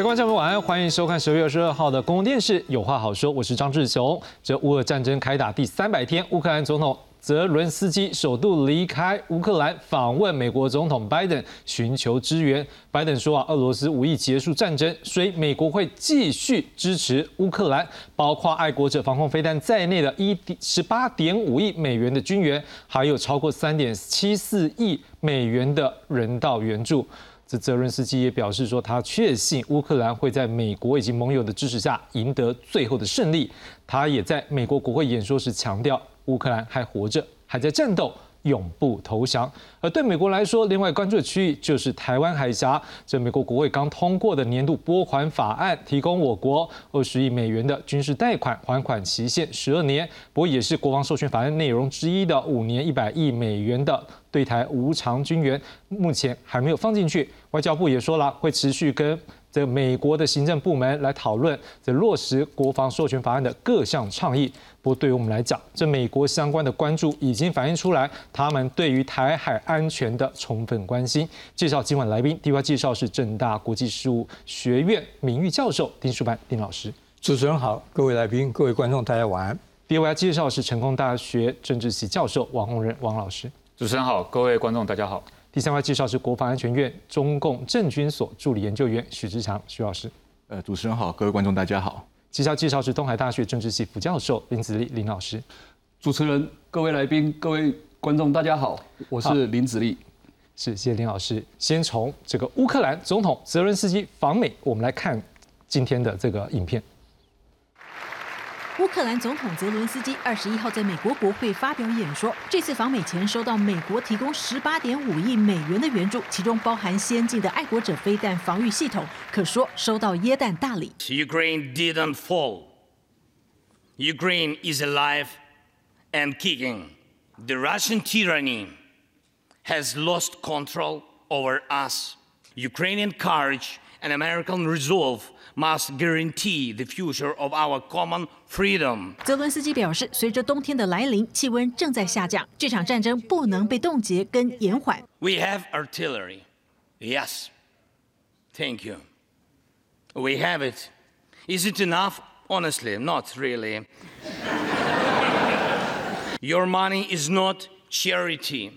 各位观众朋友晚安，欢迎收看十月二十二号的公共电视《有话好说》，我是张志雄。这乌俄战争开打第三百天，乌克兰总统泽伦斯基首度离开乌克兰，访问美国总统拜登，寻求支援。拜登说啊，俄罗斯无意结束战争，所以美国会继续支持乌克兰，包括爱国者防空飞弹在内的一十八点五亿美元的军援，还有超过三点七四亿美元的人道援助。这泽伦斯基也表示说，他确信乌克兰会在美国以及盟友的支持下赢得最后的胜利。他也在美国国会演说时强调，乌克兰还活着，还在战斗。永不投降。而对美国来说，另外关注的区域就是台湾海峡。这美国国会刚通过的年度拨款法案，提供我国二十亿美元的军事贷款，还款期限十二年。不过也是国防授权法案内容之一的五年一百亿美元的对台无偿军援，目前还没有放进去。外交部也说了，会持续跟。这美国的行政部门来讨论这落实国防授权法案的各项倡议。不过，对于我们来讲，这美国相关的关注已经反映出来，他们对于台海安全的充分关心。介绍今晚来宾，第一位介绍是正大国际事务学院名誉教授丁书班丁老师。主持人好，各位来宾，各位观众，大家晚安。第二位介绍是成功大学政治系教授王宏仁王老师。主持人好，各位观众大家好。第三位介绍是国防安全院中共政军所助理研究员许志强许老师。呃，主持人好，各位观众大家好。接下来介绍是东海大学政治系副教授林子立林老师。主持人、各位来宾、各位观众大家好，我是林子立。是，谢谢林老师。先从这个乌克兰总统泽伦斯基访美，我们来看今天的这个影片。乌克兰总统泽伦斯基二十一号在美国国会发表演说。这次访美前收到美国提供十八点五亿美元的援助，其中包含先进的爱国者飞弹防御系统，可说收到耶诞大礼。Ukraine didn't fall. Ukraine is alive and kicking. The Russian tyranny has lost control over us. Ukrainian courage and American resolve must guarantee the future of our common freedom. 泽伦斯基表示，随着冬天的来临，气温正在下降，这场战争不能被冻结跟延缓。We have artillery. Yes. Thank you. We have it. Is it enough? Honestly, not really. Your money is not charity.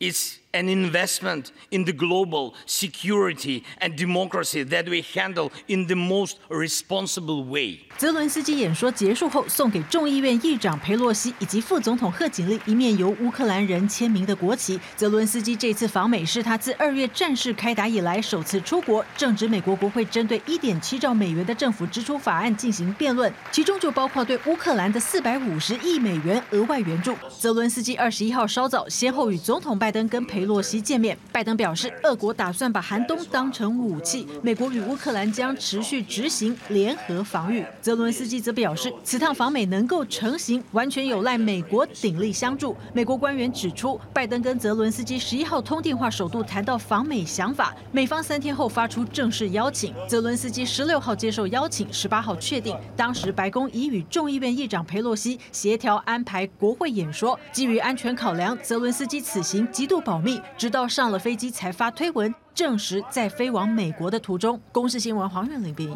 It's an investment in the global security and democracy that we handle in the most responsible way. 泽伦斯基演说结束后，送给众议院议长佩洛西以及副总统贺锦丽一面由乌克兰人签名的国旗。泽伦斯基这次访美是他自二月战事开打以来首次出国，正值美国国会针对1.7兆美元的政府支出法案进行辩论，其中就包括对乌克兰的450亿美元额外援助。泽伦斯基二十一号稍早先后与总统拜登跟佩洛西见面，拜登表示，俄国打算把寒冬当成武器，美国与乌克兰将持续执行联合防御。泽伦斯基则表示，此趟访美能够成行，完全有赖美国鼎力相助。美国官员指出，拜登跟泽伦斯基十一号通电话，首度谈到访美想法，美方三天后发出正式邀请。泽伦斯基十六号接受邀请，十八号确定，当时白宫已与众议院议长佩洛西协调安排国会演说。基于安全考量，泽伦斯基此行极度保密。直到上了飞机才发推文，证实在飞往美国的途中。公视新闻黄远玲编译。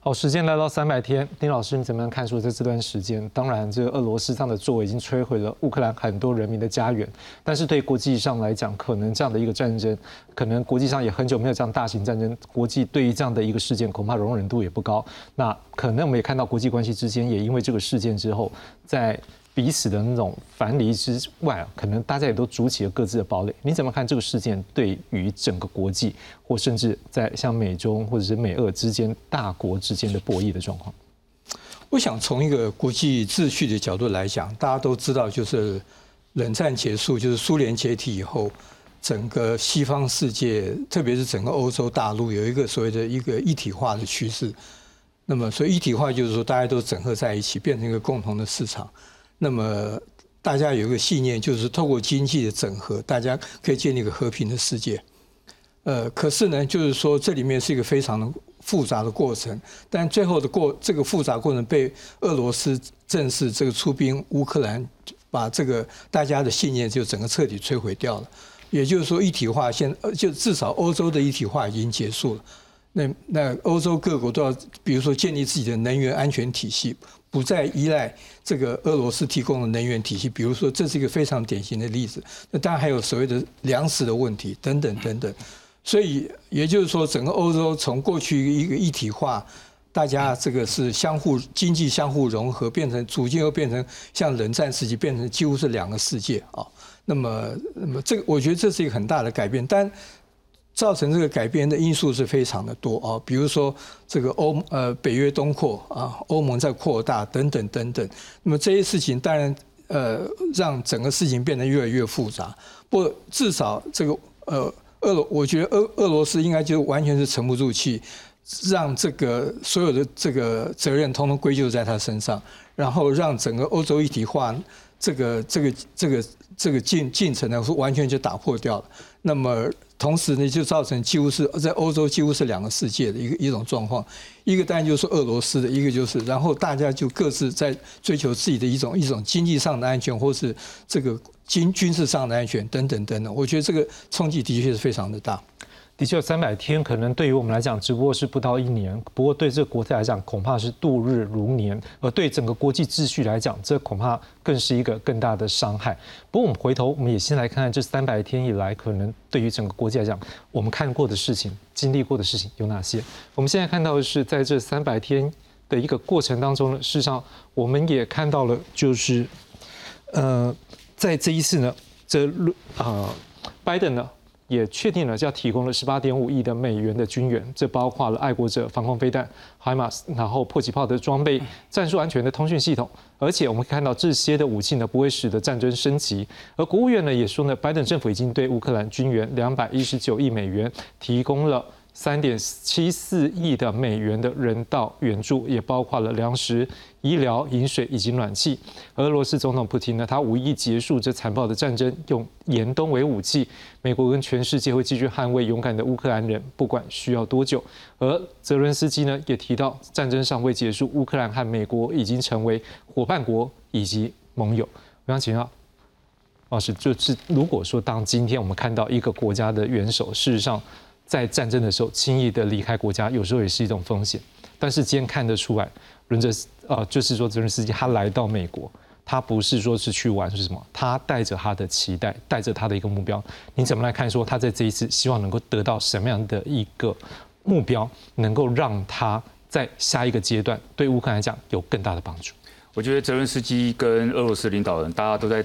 好，时间来到三百天，丁老师你怎么样看出在这段时间？当然，这个俄罗斯这样的作为已经摧毁了乌克兰很多人民的家园。但是对国际上来讲，可能这样的一个战争，可能国际上也很久没有这样大型战争，国际对于这样的一个事件恐怕容忍度也不高。那可能我们也看到国际关系之间也因为这个事件之后，在彼此的那种樊篱之外啊，可能大家也都筑起了各自的堡垒。你怎么看这个事件对于整个国际，或甚至在像美中或者是美俄之间大国之间的博弈的状况？我想从一个国际秩序的角度来讲，大家都知道，就是冷战结束，就是苏联解体以后，整个西方世界，特别是整个欧洲大陆，有一个所谓的一个一体化的趋势。那么，所以一体化就是说，大家都整合在一起，变成一个共同的市场。那么大家有一个信念，就是透过经济的整合，大家可以建立一个和平的世界。呃，可是呢，就是说这里面是一个非常的复杂的过程，但最后的过这个复杂过程被俄罗斯正式这个出兵乌克兰，把这个大家的信念就整个彻底摧毁掉了。也就是说，一体化现就至少欧洲的一体化已经结束了。那那欧洲各国都要，比如说建立自己的能源安全体系，不再依赖这个俄罗斯提供的能源体系。比如说，这是一个非常典型的例子。那当然还有所谓的粮食的问题等等等等。所以也就是说，整个欧洲从过去一个一体化，大家这个是相互经济相互融合，变成逐渐又变成像冷战时期变成几乎是两个世界啊。那么，那么这个我觉得这是一个很大的改变，但。造成这个改变的因素是非常的多啊，比如说这个欧呃北约东扩啊，欧盟在扩大等等等等。那么这些事情当然呃让整个事情变得越来越复杂。不，至少这个呃俄罗，我觉得俄俄罗斯应该就完全是沉不住气，让这个所有的这个责任通通归咎在他身上，然后让整个欧洲一体化这个这个这个这个进进程呢，是完全就打破掉了。那么。同时呢，就造成几乎是在欧洲几乎是两个世界的一个一种状况，一个当然就是俄罗斯的，一个就是，然后大家就各自在追求自己的一种一种经济上的安全，或是这个军军事上的安全等等等等。我觉得这个冲击的确是非常的大。的确，三百天可能对于我们来讲只不过是不到一年，不过对这个国家来讲恐怕是度日如年，而对整个国际秩序来讲，这恐怕更是一个更大的伤害。不过我们回头，我们也先来看看这三百天以来，可能对于整个国际来讲，我们看过的事情、经历过的事情有哪些？我们现在看到的是，在这三百天的一个过程当中呢，事实上我们也看到了，就是呃，在这一次呢，这啊，拜登呢。也确定了，要提供了十八点五亿的美元的军援，这包括了爱国者防空飞弹、海马斯，然后迫击炮的装备、战术安全的通讯系统，而且我们看到这些的武器呢，不会使得战争升级。而国务院呢也说呢，拜登政府已经对乌克兰军援两百一十九亿美元提供了。三点七四亿的美元的人道援助，也包括了粮食、医疗、饮水以及暖气。俄罗斯总统普京呢，他无意结束这残暴的战争，用严冬为武器。美国跟全世界会继续捍卫勇敢的乌克兰人，不管需要多久。而泽伦斯基呢，也提到战争尚未结束，乌克兰和美国已经成为伙伴国以及盟友。我想请教老师，就是如果说当今天我们看到一个国家的元首，事实上。在战争的时候，轻易的离开国家，有时候也是一种风险。但是今天看得出来，轮着呃，就是说泽连斯基他来到美国，他不是说是去玩，是什么？他带着他的期待，带着他的一个目标。你怎么来看？说他在这一次希望能够得到什么样的一个目标，能够让他在下一个阶段对乌克兰来讲有更大的帮助？我觉得泽连斯基跟俄罗斯领导人，大家都在。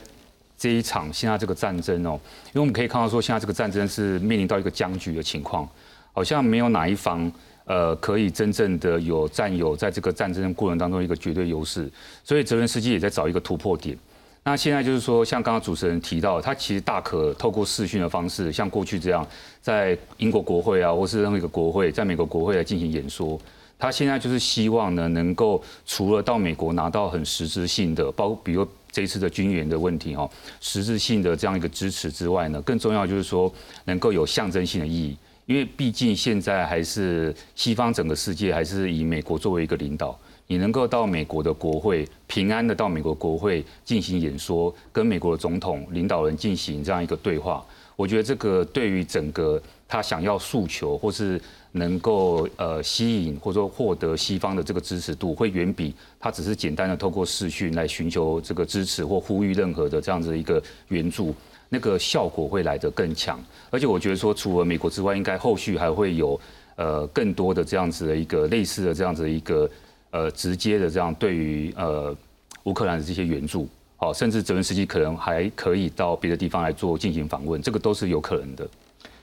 这一场现在这个战争哦，因为我们可以看到说，现在这个战争是面临到一个僵局的情况，好像没有哪一方呃可以真正的有占有在这个战争过程当中一个绝对优势，所以泽连斯基也在找一个突破点。那现在就是说，像刚刚主持人提到，他其实大可透过视讯的方式，像过去这样，在英国国会啊，或是任何一个国会，在美国国会来进行演说。他现在就是希望呢，能够除了到美国拿到很实质性的，包括比如。这一次的军援的问题哦，实质性的这样一个支持之外呢，更重要就是说能够有象征性的意义，因为毕竟现在还是西方整个世界还是以美国作为一个领导，你能够到美国的国会平安的到美国国会进行演说，跟美国的总统领导人进行这样一个对话，我觉得这个对于整个他想要诉求或是。能够呃吸引或者说获得西方的这个支持度，会远比他只是简单的透过视讯来寻求这个支持或呼吁任何的这样子一个援助，那个效果会来得更强。而且我觉得说，除了美国之外，应该后续还会有呃更多的这样子的一个类似的这样子一个呃直接的这样对于呃乌克兰的这些援助，好，甚至泽连斯基可能还可以到别的地方来做进行访问，这个都是有可能的。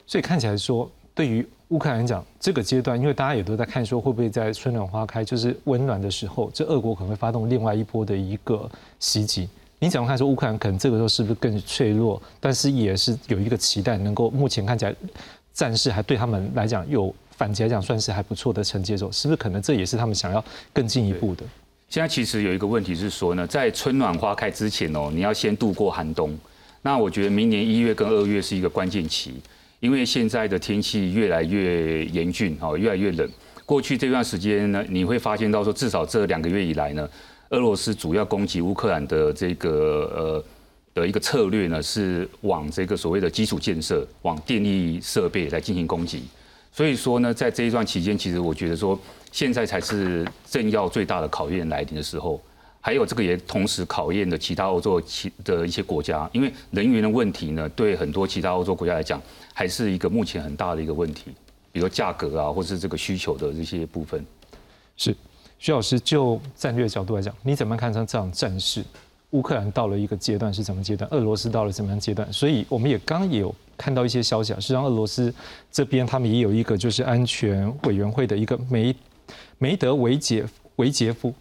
所以看起来说，对于乌克兰讲这个阶段，因为大家也都在看，说会不会在春暖花开，就是温暖的时候，这俄国可能会发动另外一波的一个袭击。你怎么看？说乌克兰可能这个时候是不是更脆弱？但是也是有一个期待，能够目前看起来战事还对他们来讲有反击来讲算是还不错的承接走，是不是可能这也是他们想要更进一步的？现在其实有一个问题是说呢，在春暖花开之前哦，你要先度过寒冬。那我觉得明年一月跟二月是一个关键期。因为现在的天气越来越严峻，哦，越来越冷。过去这段时间呢，你会发现到说，至少这两个月以来呢，俄罗斯主要攻击乌克兰的这个呃的一个策略呢，是往这个所谓的基础建设、往电力设备来进行攻击。所以说呢，在这一段期间，其实我觉得说，现在才是政要最大的考验来临的时候。还有这个也同时考验的其他欧洲其的一些国家，因为人员的问题呢，对很多其他欧洲国家来讲，还是一个目前很大的一个问题，比如价格啊，或是这个需求的这些部分。是，徐老师就战略角度来讲，你怎么看上这场战事？乌克兰到了一个阶段是什么阶段？俄罗斯到了什么样阶段？所以我们也刚也有看到一些消息啊，实际上俄罗斯这边他们也有一个就是安全委员会的一个梅梅德韦杰维杰夫。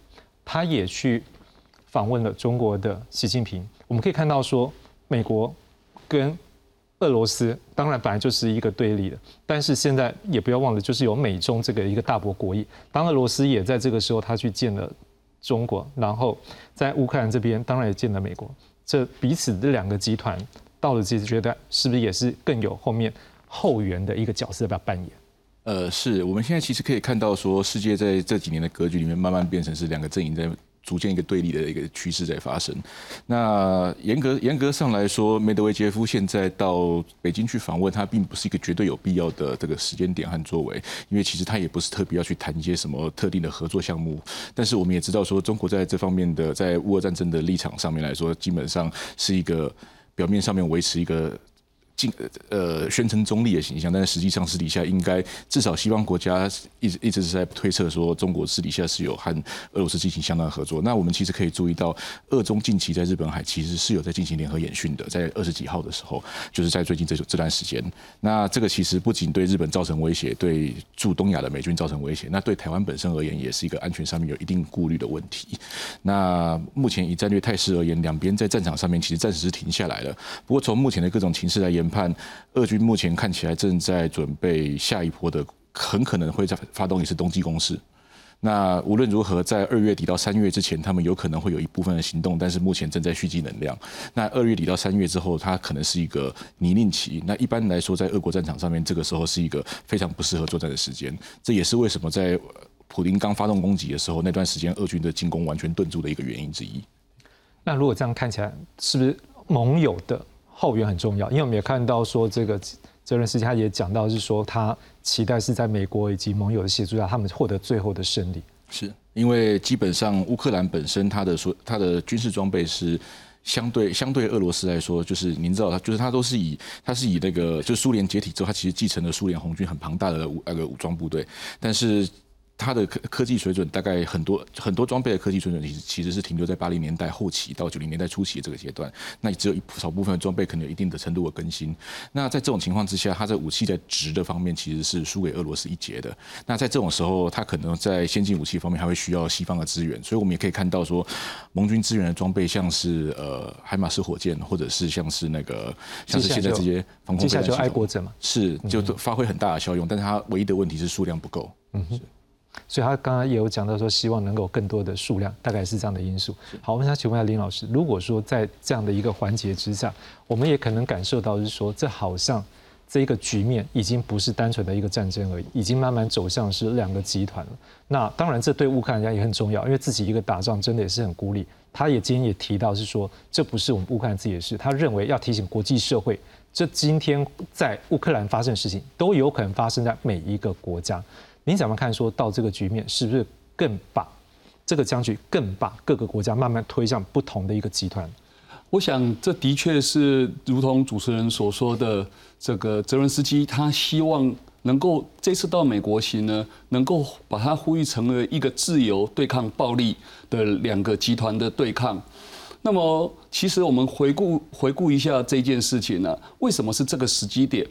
他也去访问了中国的习近平。我们可以看到说，美国跟俄罗斯当然本来就是一个对立的，但是现在也不要忘了，就是有美中这个一个大国博弈。当俄罗斯也在这个时候，他去见了中国，然后在乌克兰这边当然也见了美国。这彼此这两个集团到了这阶段，是不是也是更有后面后援的一个角色要不要扮演？呃，是我们现在其实可以看到，说世界在这几年的格局里面，慢慢变成是两个阵营在逐渐一个对立的一个趋势在发生。那严格严格上来说，梅德韦杰夫现在到北京去访问，他并不是一个绝对有必要的这个时间点和作为，因为其实他也不是特别要去谈一些什么特定的合作项目。但是我们也知道，说中国在这方面的在乌俄战争的立场上面来说，基本上是一个表面上面维持一个。进呃宣称中立的形象，但是实际上私底下应该至少西方国家一直一直是在推测说中国私底下是有和俄罗斯进行相当的合作。那我们其实可以注意到，俄中近期在日本海其实是有在进行联合演训的，在二十几号的时候，就是在最近这这段时间。那这个其实不仅对日本造成威胁，对驻东亚的美军造成威胁，那对台湾本身而言也是一个安全上面有一定顾虑的问题。那目前以战略态势而言，两边在战场上面其实暂时是停下来了。不过从目前的各种情势来言，判俄军目前看起来正在准备下一波的，很可能会在发动一次冬季攻势。那无论如何，在二月底到三月之前，他们有可能会有一部分的行动，但是目前正在蓄积能量。那二月底到三月之后，它可能是一个泥泞期。那一般来说，在俄国战场上面，这个时候是一个非常不适合作战的时间。这也是为什么在普林刚发动攻击的时候，那段时间俄军的进攻完全顿住的一个原因之一。那如果这样看起来，是不是盟友的？后援很重要，因为我们也看到说，这个泽伦斯基他也讲到，是说他期待是在美国以及盟友的协助下，他们获得最后的胜利。是因为基本上乌克兰本身它的说它的军事装备是相对相对俄罗斯来说，就是您知道，它就是它都是以它是以那个就苏联解体之后，它其实继承了苏联红军很庞大的那个武装部队，但是。它的科科技水准大概很多很多装备的科技水准其实其实是停留在八零年代后期到九零年代初期的这个阶段，那只有一少部分的装备可能有一定的程度的更新。那在这种情况之下，它在武器在值的方面其实是输给俄罗斯一截的。那在这种时候，它可能在先进武器方面还会需要西方的资源，所以我们也可以看到说，盟军资源的装备像是呃海马斯火箭，或者是像是那个像是现在这些防空飞弹就爱国者嘛，是就发挥很大的效用，但是它唯一的问题是数量不够。嗯哼。所以他刚刚也有讲到说，希望能够更多的数量，大概是这样的因素。好，我们想请问一下林老师，如果说在这样的一个环节之下，我们也可能感受到是说，这好像这一个局面已经不是单纯的一个战争而已，已经慢慢走向是两个集团了。那当然，这对乌克兰家也很重要，因为自己一个打仗真的也是很孤立。他也今天也提到是说，这不是我们乌克兰自己的事，他认为要提醒国际社会，这今天在乌克兰发生的事情，都有可能发生在每一个国家。你怎么看？说到这个局面，是不是更把这个僵局更把各个国家慢慢推向不同的一个集团？我想，这的确是如同主持人所说的，这个泽伦斯基他希望能够这次到美国行呢，能够把它呼吁成为一个自由对抗暴力的两个集团的对抗。那么，其实我们回顾回顾一下这件事情呢，为什么是这个时机点？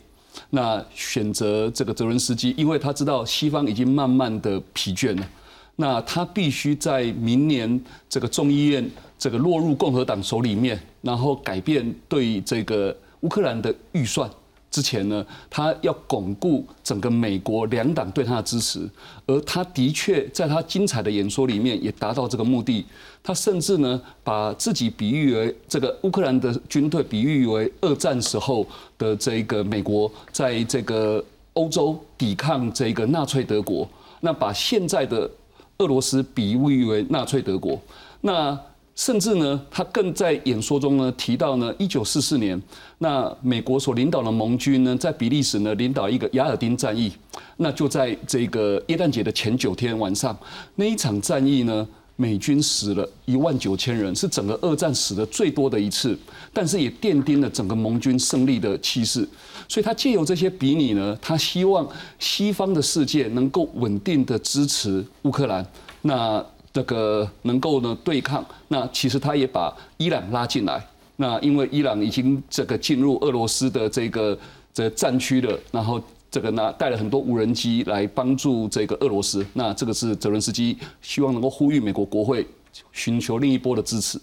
那选择这个泽伦斯基，因为他知道西方已经慢慢的疲倦了，那他必须在明年这个众议院这个落入共和党手里面，然后改变对这个乌克兰的预算。之前呢，他要巩固整个美国两党对他的支持，而他的确在他精彩的演说里面也达到这个目的。他甚至呢，把自己比喻为这个乌克兰的军队，比喻为二战时候的这个美国在这个欧洲抵抗这个纳粹德国。那把现在的俄罗斯比喻为纳粹德国。那甚至呢，他更在演说中呢提到呢，一九四四年，那美国所领导的盟军呢，在比利时呢领导一个雅尔丁战役，那就在这个耶诞节的前九天晚上，那一场战役呢，美军死了一万九千人，是整个二战死的最多的一次，但是也奠定了整个盟军胜利的气势。所以他借由这些比拟呢，他希望西方的世界能够稳定的支持乌克兰。那这个能够呢对抗，那其实他也把伊朗拉进来。那因为伊朗已经这个进入俄罗斯的这个这战区了，然后这个呢带了很多无人机来帮助这个俄罗斯。那这个是泽伦斯基希望能够呼吁美国国会寻求另一波的支持。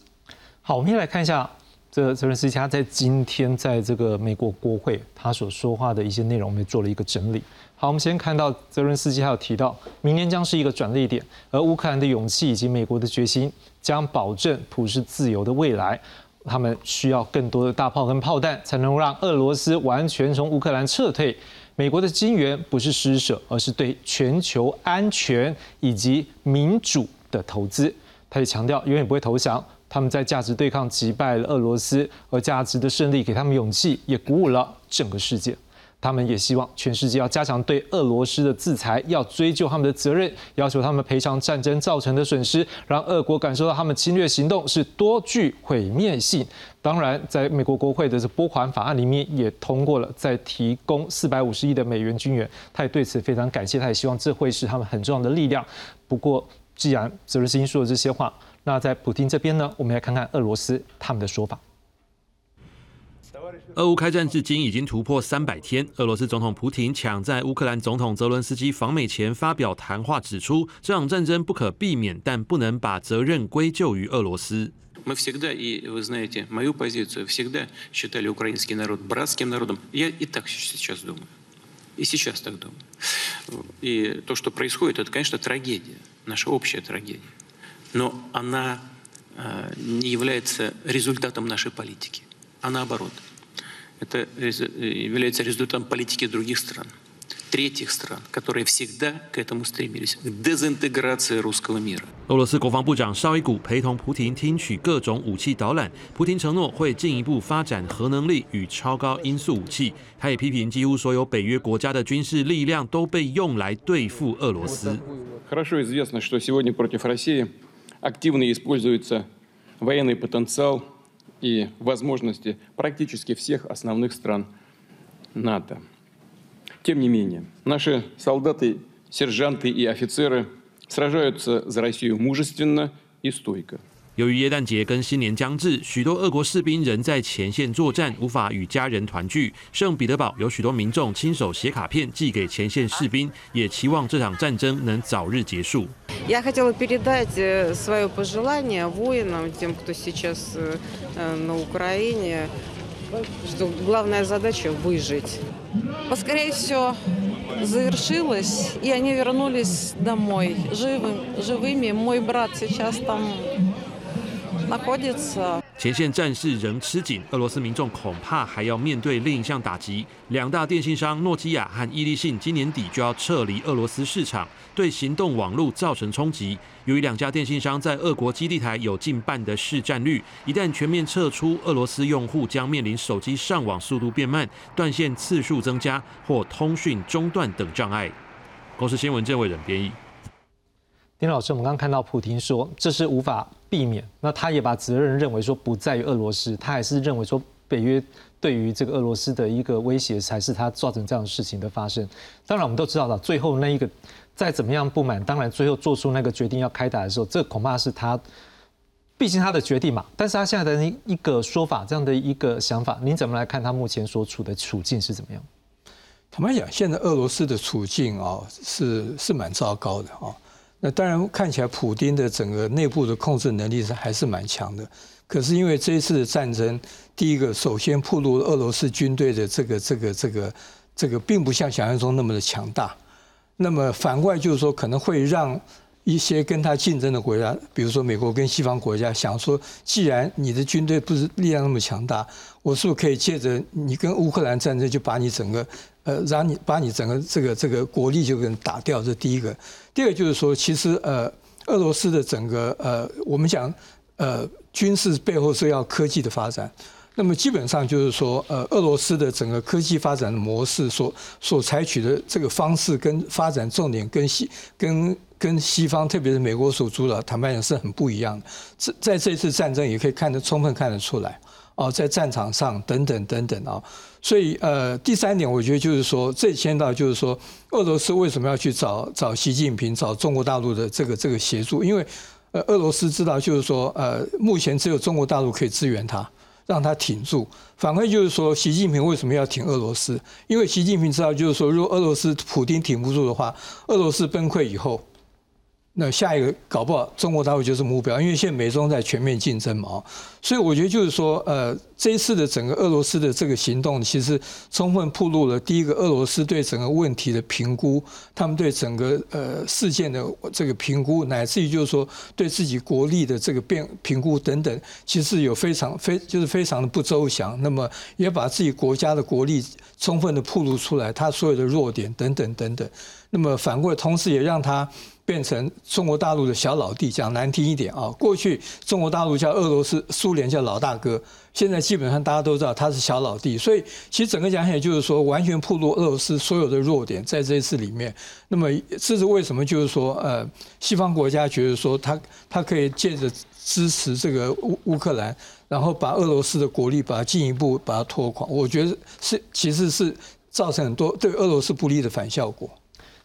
好，我们先来看一下这泽伦斯基他在今天在这个美国国会他所说话的一些内容，我们做了一个整理。好，我们先看到泽伦斯基还有提到，明年将是一个转捩点，而乌克兰的勇气以及美国的决心将保证普世自由的未来。他们需要更多的大炮跟炮弹，才能让俄罗斯完全从乌克兰撤退。美国的金援不是施舍，而是对全球安全以及民主的投资。他也强调，永远不会投降。他们在价值对抗击败了俄罗斯，而价值的胜利给他们勇气，也鼓舞了整个世界。他们也希望全世界要加强对俄罗斯的制裁，要追究他们的责任，要求他们赔偿战争造成的损失，让俄国感受到他们侵略行动是多具毁灭性。当然，在美国国会的这拨款法案里面也通过了，在提供四百五十亿的美元军援，他也对此非常感谢，他也希望这会是他们很重要的力量。不过，既然泽连斯基说了这些话，那在普京这边呢，我们来看看俄罗斯他们的说法。俄乌开战至今已经突破三百天，俄罗斯总统普京抢在乌克兰总统泽伦斯基访美前发表谈话，指出这场战争不可避免，但不能把责任归咎于俄罗斯。Мы всегда, и вы знаете мою позицию, всегда считали украинский народ братским народом. Я и так сейчас думаю. И сейчас так думаю. И то, что происходит, это, конечно, трагедия, наша общая трагедия. Но она не является результатом нашей политики, а наоборот – это является результатом политики других стран, третьих стран, которые всегда к этому стремились, к дезинтеграции русского мира. 俄罗斯国防部长绍伊古陪同普廷听取各种武器导览，普廷承诺会进一步发展核能力与超高音速武器。他也批评几乎所有北约国家的军事力量都被用来对付俄罗斯。Хорошо известно, что сегодня против России активно используется военный потенциал и возможности практически всех основных стран НАТО. Тем не менее, наши солдаты, сержанты и офицеры сражаются за Россию мужественно и стойко. 由于耶诞节跟新年将至，许多俄国士兵仍在前线作战，无法与家人团聚。圣彼得堡有许多民众亲手写卡片寄给前线士兵，也期望这场战争能早日结束。Я хотела передать свое пожелание воинам, тем, кто сейчас на Украине, что главная задача выжить. Поскорее все завершилось, и они вернулись домой живым, живыми. Мой брат сейчас там 前线战事仍吃紧，俄罗斯民众恐怕还要面对另一项打击。两大电信商诺基亚和伊利信今年底就要撤离俄罗斯市场，对行动网络造成冲击。由于两家电信商在俄国基地台有近半的市占率，一旦全面撤出，俄罗斯用户将面临手机上网速度变慢、断线次数增加或通讯中断等障碍。公司新闻郑伟人编译。丁老师，我们刚刚看到普京说这是无法避免，那他也把责任认为说不在于俄罗斯，他还是认为说北约对于这个俄罗斯的一个威胁才是他造成这样的事情的发生。当然，我们都知道了，最后那一个再怎么样不满，当然最后做出那个决定要开打的时候，这恐怕是他，毕竟他的决定嘛。但是他现在的一个说法，这样的一个想法，您怎么来看他目前所处的处境是怎么样？坦白讲，现在俄罗斯的处境啊，是是蛮糟糕的啊。那当然看起来，普丁的整个内部的控制能力是还是蛮强的。可是因为这一次的战争，第一个首先暴露俄罗斯军队的这个这个这个这个，并不像想象中那么的强大。那么反过来就是说，可能会让一些跟他竞争的国家，比如说美国跟西方国家，想说，既然你的军队不是力量那么强大，我是不是可以借着你跟乌克兰战争，就把你整个。呃，让你把你整个这个这个国力就给打掉，这第一个。第二个就是说，其实呃，俄罗斯的整个呃，我们讲呃军事背后是要科技的发展。那么基本上就是说，呃，俄罗斯的整个科技发展的模式所所采取的这个方式跟发展重点跟西跟跟西方，特别是美国所主导，坦白讲是很不一样的。这在这次战争也可以看得充分看得出来。哦，在战场上等等等等啊，所以呃，第三点我觉得就是说，这牵到就是说，俄罗斯为什么要去找找习近平、找中国大陆的这个这个协助？因为呃，俄罗斯知道就是说，呃，目前只有中国大陆可以支援他，让他挺住。反过就是说，习近平为什么要挺俄罗斯？因为习近平知道就是说，如果俄罗斯普京挺不住的话，俄罗斯崩溃以后。那下一个搞不好中国大陆就是目标，因为现在美中在全面竞争嘛，所以我觉得就是说，呃，这一次的整个俄罗斯的这个行动，其实充分暴露了第一个俄罗斯对整个问题的评估，他们对整个呃事件的这个评估，乃至于就是说对自己国力的这个变评估等等，其实有非常非就是非常的不周详，那么也把自己国家的国力充分的暴露出来，他所有的弱点等等等等，那么反过来，同时也让他。变成中国大陆的小老弟，讲难听一点啊，过去中国大陆叫俄罗斯、苏联叫老大哥，现在基本上大家都知道他是小老弟，所以其实整个讲起来就是说，完全暴露俄罗斯所有的弱点在这一次里面。那么这是为什么？就是说，呃，西方国家觉得说他他可以借着支持这个乌乌克兰，然后把俄罗斯的国力把它进一步把它拖垮，我觉得是其实是造成很多对俄罗斯不利的反效果。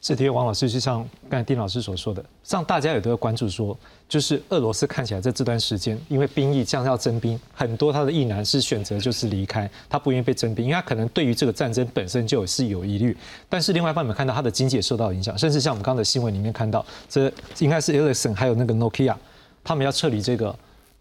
是，因为王老师就像刚才丁老师所说的，让大家也都要关注说，就是俄罗斯看起来在这段时间，因为兵役将要征兵，很多他的役男是选择就是离开，他不愿意被征兵，因为他可能对于这个战争本身就是有疑虑。但是另外一方面看到他的经济也受到影响，甚至像我们刚才新闻里面看到，这应该是 Ericsson 还有那个 Nokia，他们要撤离这个。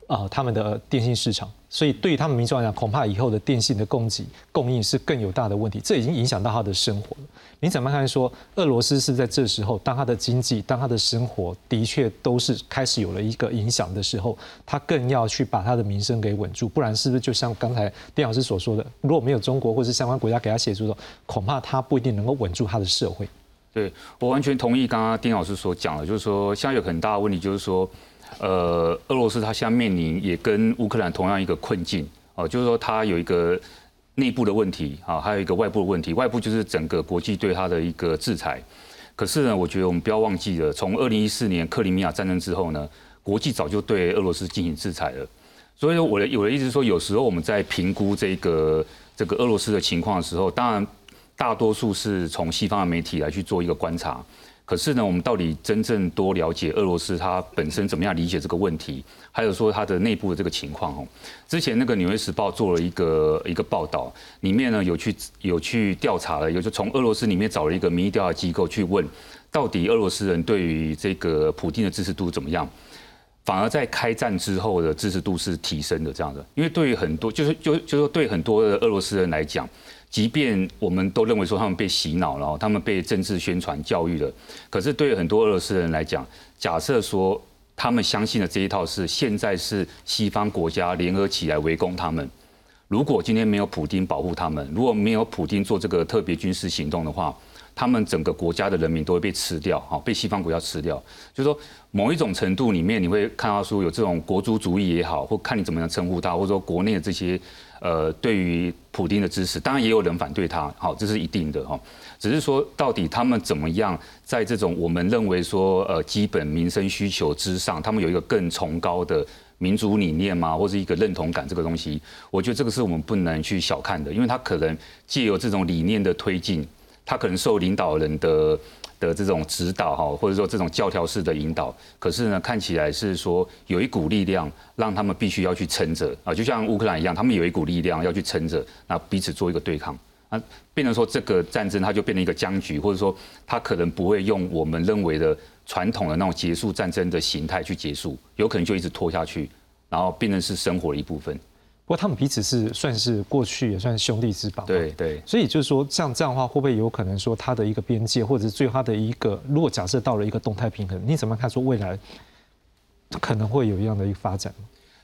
啊，他们的电信市场，所以对于他们民众来讲，恐怕以后的电信的供给供应是更有大的问题，这已经影响到他的生活了。你怎么看？说俄罗斯是在这时候，当他的经济、当他的生活的确都是开始有了一个影响的时候，他更要去把他的民生给稳住，不然是不是就像刚才丁老师所说的，如果没有中国或是相关国家给他协助的，恐怕他不一定能够稳住他的社会。对我完全同意刚刚丁老师所讲的，就是说现在有很大的问题，就是说。呃，俄罗斯它现在面临也跟乌克兰同样一个困境哦，就是说它有一个内部的问题啊，还有一个外部的问题。外部就是整个国际对它的一个制裁。可是呢，我觉得我们不要忘记了，从二零一四年克里米亚战争之后呢，国际早就对俄罗斯进行制裁了。所以我的我的意思说，有时候我们在评估这个这个俄罗斯的情况的时候，当然大多数是从西方的媒体来去做一个观察。可是呢，我们到底真正多了解俄罗斯它本身怎么样理解这个问题，还有说它的内部的这个情况哦。之前那个《纽约时报》做了一个一个报道，里面呢有去有去调查了，有就从俄罗斯里面找了一个民意调查机构去问，到底俄罗斯人对于这个普京的支持度怎么样？反而在开战之后的支持度是提升的这样的，因为对于很多就是就就说对很多的俄罗斯人来讲。即便我们都认为说他们被洗脑了，他们被政治宣传教育了，可是对很多俄罗斯人来讲，假设说他们相信的这一套是现在是西方国家联合起来围攻他们，如果今天没有普京保护他们，如果没有普京做这个特别军事行动的话，他们整个国家的人民都会被吃掉，哈，被西方国家吃掉。就是说某一种程度里面，你会看到说有这种国族主义也好，或看你怎么样称呼他，或者说国内的这些。呃，对于普京的支持，当然也有人反对他，好，这是一定的哈。只是说，到底他们怎么样，在这种我们认为说呃基本民生需求之上，他们有一个更崇高的民族理念吗？或者一个认同感这个东西，我觉得这个是我们不能去小看的，因为他可能借由这种理念的推进，他可能受领导人的。的这种指导哈，或者说这种教条式的引导，可是呢，看起来是说有一股力量让他们必须要去撑着啊，就像乌克兰一样，他们有一股力量要去撑着，那彼此做一个对抗啊，变成说这个战争它就变成一个僵局，或者说它可能不会用我们认为的传统的那种结束战争的形态去结束，有可能就一直拖下去，然后变成是生活的一部分。不过他们彼此是算是过去也算是兄弟之邦，对对，所以就是说像这样的话，会不会有可能说他的一个边界，或者是最后的一个，如果假设到了一个动态平衡，你怎么看说未来可能会有一样的一个发展？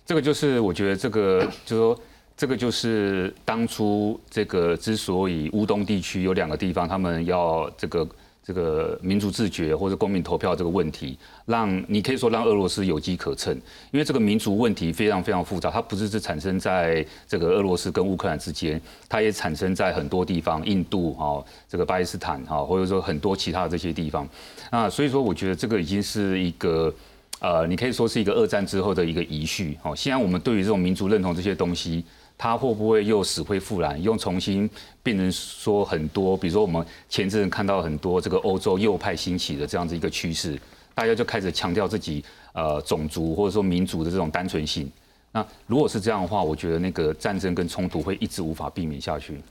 这个就是我觉得这个就是说这个就是当初这个之所以乌东地区有两个地方，他们要这个这个民族自觉或者公民投票这个问题，让你可以说让俄罗斯有机可乘，因为这个民族问题非常非常复杂，它不是只产生在这个俄罗斯跟乌克兰之间，它也产生在很多地方，印度哈，这个巴基斯坦哈，或者说很多其他的这些地方，啊，所以说我觉得这个已经是一个，呃，你可以说是一个二战之后的一个遗绪，哦，现在我们对于这种民族认同这些东西。它会不会又死灰复燃，又重新变成说很多？比如说我们前阵看到很多这个欧洲右派兴起的这样子一个趋势，大家就开始强调自己呃种族或者说民族的这种单纯性。那如果是这样的话，我觉得那个战争跟冲突会一直无法避免下去。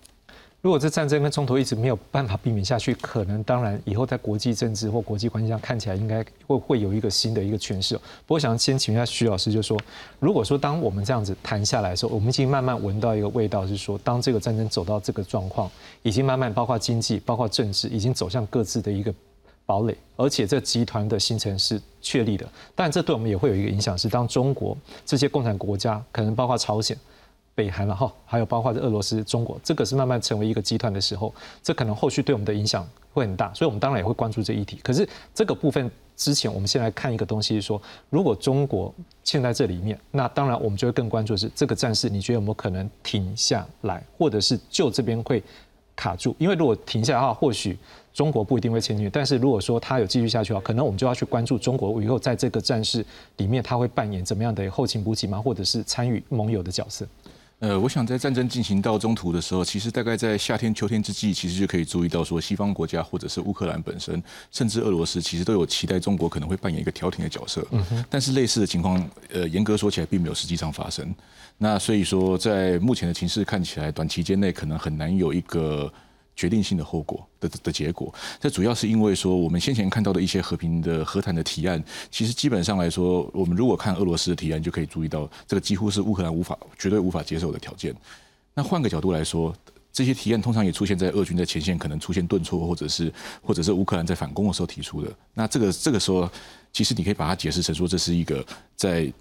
如果这战争跟冲突一直没有办法避免下去，可能当然以后在国际政治或国际关系上看起来应该会会有一个新的一个诠释。不过想先请问一下徐老师，就说如果说当我们这样子谈下来的时候，我们已经慢慢闻到一个味道，是说当这个战争走到这个状况，已经慢慢包括经济、包括政治，已经走向各自的一个堡垒，而且这集团的形成是确立的。但这对我们也会有一个影响，是当中国这些共产国家，可能包括朝鲜。北韩了哈，还有包括俄罗斯、中国，这个是慢慢成为一个集团的时候，这可能后续对我们的影响会很大，所以我们当然也会关注这议题。可是这个部分之前，我们先来看一个东西，是说如果中国嵌在这里面，那当然我们就会更关注的是这个战事，你觉得有没有可能停下来，或者是就这边会卡住？因为如果停下来的话，或许中国不一定会参与，但是如果说它有继续下去的话，可能我们就要去关注中国以后在这个战事里面，它会扮演怎么样的后勤补给吗？或者是参与盟友的角色？呃，我想在战争进行到中途的时候，其实大概在夏天、秋天之际，其实就可以注意到说，西方国家或者是乌克兰本身，甚至俄罗斯，其实都有期待中国可能会扮演一个调停的角色。嗯但是类似的情况，呃，严格说起来，并没有实际上发生。那所以说，在目前的情势看起来，短期间内可能很难有一个。决定性的后果的的结果，这主要是因为说我们先前看到的一些和平的和谈的提案，其实基本上来说，我们如果看俄罗斯的提案，就可以注意到这个几乎是乌克兰无法绝对无法接受的条件。那换个角度来说，这些提案通常也出现在俄军在前线可能出现顿挫，或者是或者是乌克兰在反攻的时候提出的。那这个这个时候，其实你可以把它解释成说，这是一个在。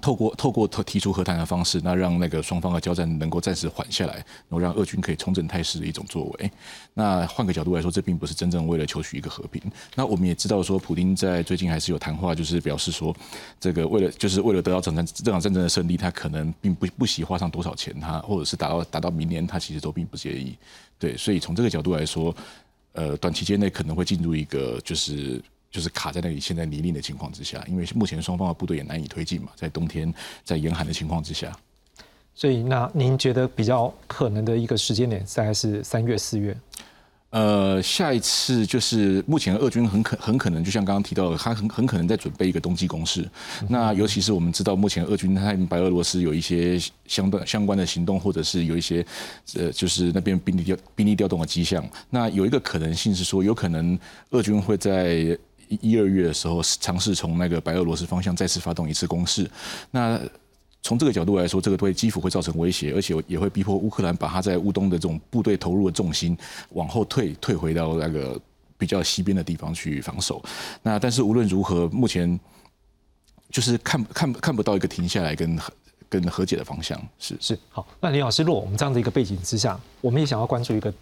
透过透过提出和谈的方式，那让那个双方的交战能够暂时缓下来，然后让俄军可以重整态势的一种作为。那换个角度来说，这并不是真正为了求取一个和平。那我们也知道说，普京在最近还是有谈话，就是表示说，这个为了就是为了得到这场这场战争的胜利，他可能并不不惜花上多少钱，他或者是达到达到明年，他其实都并不介意。对，所以从这个角度来说，呃，短期间内可能会进入一个就是。就是卡在那里，现在泥泞的情况之下，因为目前双方的部队也难以推进嘛，在冬天在严寒的情况之下，所以那您觉得比较可能的一个时间点，大概是三月、四月？呃，下一次就是目前俄军很可很可能，就像刚刚提到的，他很很可能在准备一个冬季攻势。那尤其是我们知道，目前俄军在白俄罗斯有一些相关相关的行动，或者是有一些呃，就是那边兵力调兵力调动的迹象。那有一个可能性是说，有可能俄军会在一、二月的时候，尝试从那个白俄罗斯方向再次发动一次攻势。那从这个角度来说，这个对基辅会造成威胁，而且也会逼迫乌克兰把他在乌东的这种部队投入的重心往后退，退回到那个比较西边的地方去防守。那但是无论如何，目前就是看看看不到一个停下来跟跟和解的方向。是是好。那林老师，如果我们这样的一个背景之下，我们也想要关注一个。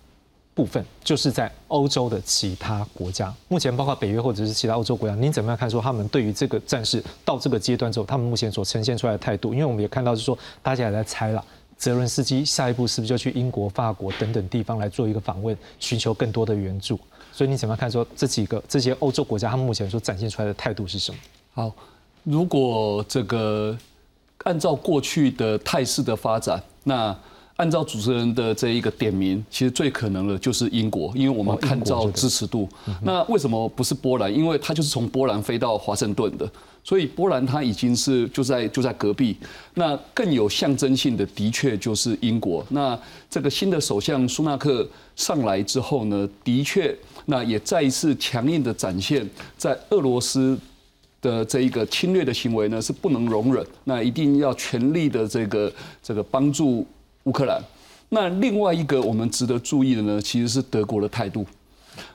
部分就是在欧洲的其他国家，目前包括北约或者是其他欧洲国家，您怎么样看？说他们对于这个战事到这个阶段之后，他们目前所呈现出来的态度？因为我们也看到是说，大家也在猜了，泽伦斯基下一步是不是就去英国、法国等等地方来做一个访问，寻求更多的援助？所以你怎么样看？说这几个这些欧洲国家，他们目前所展现出来的态度是什么？好，如果这个按照过去的态势的发展，那。按照主持人的这一个点名，其实最可能的就是英国，因为我们看到支持度。那为什么不是波兰？因为它就是从波兰飞到华盛顿的，所以波兰它已经是就在就在隔壁。那更有象征性的，的确就是英国。那这个新的首相苏纳克上来之后呢，的确那也再一次强硬的展现，在俄罗斯的这一个侵略的行为呢是不能容忍，那一定要全力的这个这个帮助。乌克兰，那另外一个我们值得注意的呢，其实是德国的态度。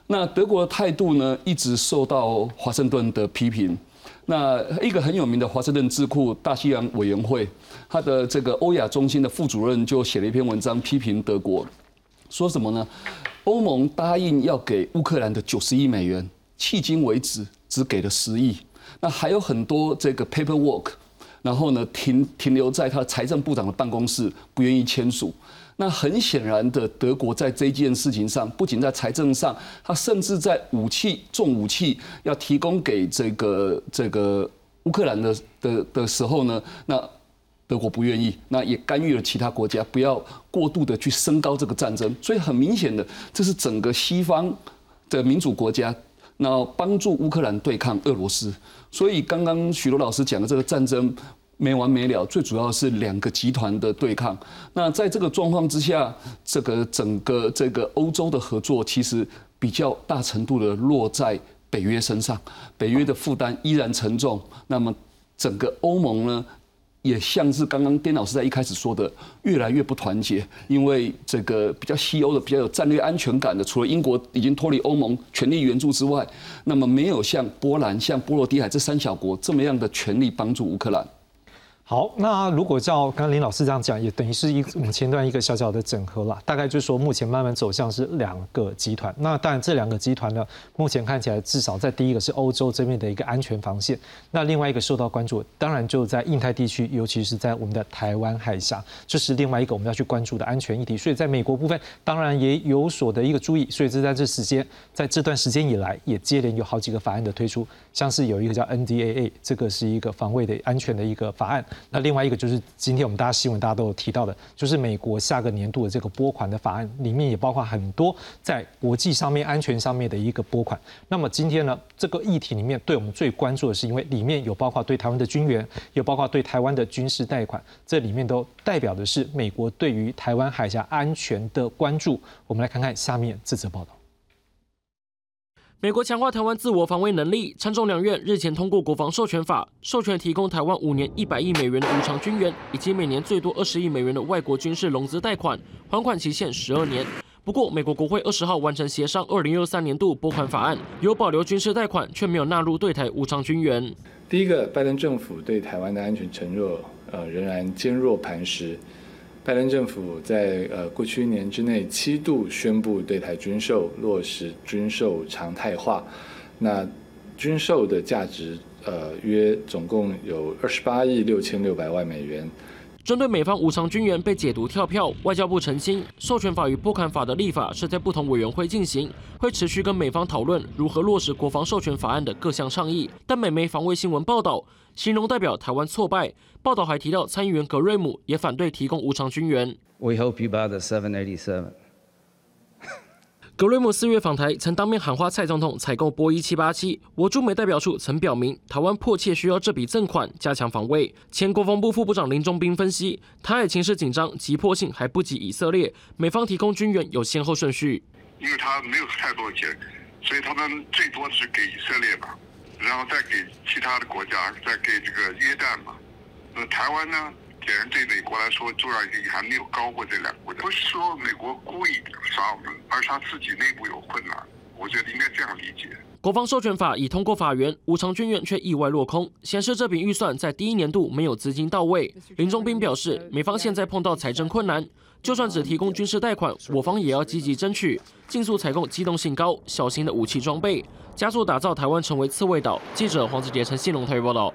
那德国的态度呢，一直受到华盛顿的批评。那一个很有名的华盛顿智库大西洋委员会，他的这个欧亚中心的副主任就写了一篇文章批评德国，说什么呢？欧盟答应要给乌克兰的九十亿美元，迄今为止只给了十亿。那还有很多这个 paperwork，然后呢停停留在他财政部长的办公室，不愿意签署。那很显然的，德国在这件事情上，不仅在财政上，他甚至在武器重武器要提供给这个这个乌克兰的的的时候呢，那德国不愿意，那也干预了其他国家，不要过度的去升高这个战争。所以很明显的，这是整个西方的民主国家，那帮助乌克兰对抗俄罗斯。所以刚刚许多老师讲的这个战争。没完没了，最主要是两个集团的对抗。那在这个状况之下，这个整个这个欧洲的合作其实比较大程度的落在北约身上，北约的负担依然沉重。那么整个欧盟呢，也像是刚刚丁老师在一开始说的，越来越不团结。因为这个比较西欧的、比较有战略安全感的，除了英国已经脱离欧盟全力援助之外，那么没有像波兰、像波罗的海这三小国这么样的全力帮助乌克兰。好，那如果照刚刚林老师这样讲，也等于是一我们前段一个小小的整合了。大概就是说，目前慢慢走向是两个集团。那当然，这两个集团呢，目前看起来至少在第一个是欧洲这边的一个安全防线。那另外一个受到关注，当然就在印太地区，尤其是在我们的台湾海峡，这是另外一个我们要去关注的安全议题。所以，在美国部分，当然也有所的一个注意。所以，这在这时间，在这段时间以来，也接连有好几个法案的推出，像是有一个叫 NDAA，这个是一个防卫的安全的一个法案。那另外一个就是今天我们大家新闻大家都有提到的，就是美国下个年度的这个拨款的法案里面也包括很多在国际上面安全上面的一个拨款。那么今天呢，这个议题里面对我们最关注的是，因为里面有包括对台湾的军援，有包括对台湾的军事贷款，这里面都代表的是美国对于台湾海峡安全的关注。我们来看看下面这则报道。美国强化台湾自我防卫能力，参众两院日前通过国防授权法，授权提供台湾五年一百亿美元的无偿军援，以及每年最多二十亿美元的外国军事融资贷款，还款期限十二年。不过，美国国会二十号完成协商二零二三年度拨款法案，有保留军事贷款，却没有纳入对台无偿军援。第一个，拜登政府对台湾的安全承诺，呃，仍然坚若磐石。拜登政府在呃过去一年之内七度宣布对台军售，落实军售常态化。那军售的价值呃约总共有二十八亿六千六百万美元。针对美方无偿军援被解读跳票，外交部澄清，授权法与拨款法的立法是在不同委员会进行，会持续跟美方讨论如何落实国防授权法案的各项倡议。但美媒防卫新闻报道。形容代表台湾挫败。报道还提到，参议员格瑞姆也反对提供无偿军援。We hope you buy the 787. 格 瑞姆四月访台，曾当面喊话蔡总统采购波音七八七。我驻美代表处曾表明，台湾迫切需要这笔赠款加强防卫。前国防部副部长林中斌分析，台海情势紧张，急迫性还不及以色列，美方提供军援有先后顺序。因为他没有太多钱，所以他们最多是给以色列吧。然后再给其他的国家，再给这个约旦嘛。那台湾呢？显然对美国来说重要性还没有高过这两个国家。不是说美国故意杀我们，而是他自己内部有困难。我觉得应该这样理解。国防授权法已通过法院，无偿军援却意外落空，显示这笔预算在第一年度没有资金到位。林中斌表示，美方现在碰到财政困难，就算只提供军事贷款，我方也要积极争取，尽速采购机动性高、小型的武器装备。加速打造台湾成为刺猬岛。记者黄子杰、陈信龙台报道。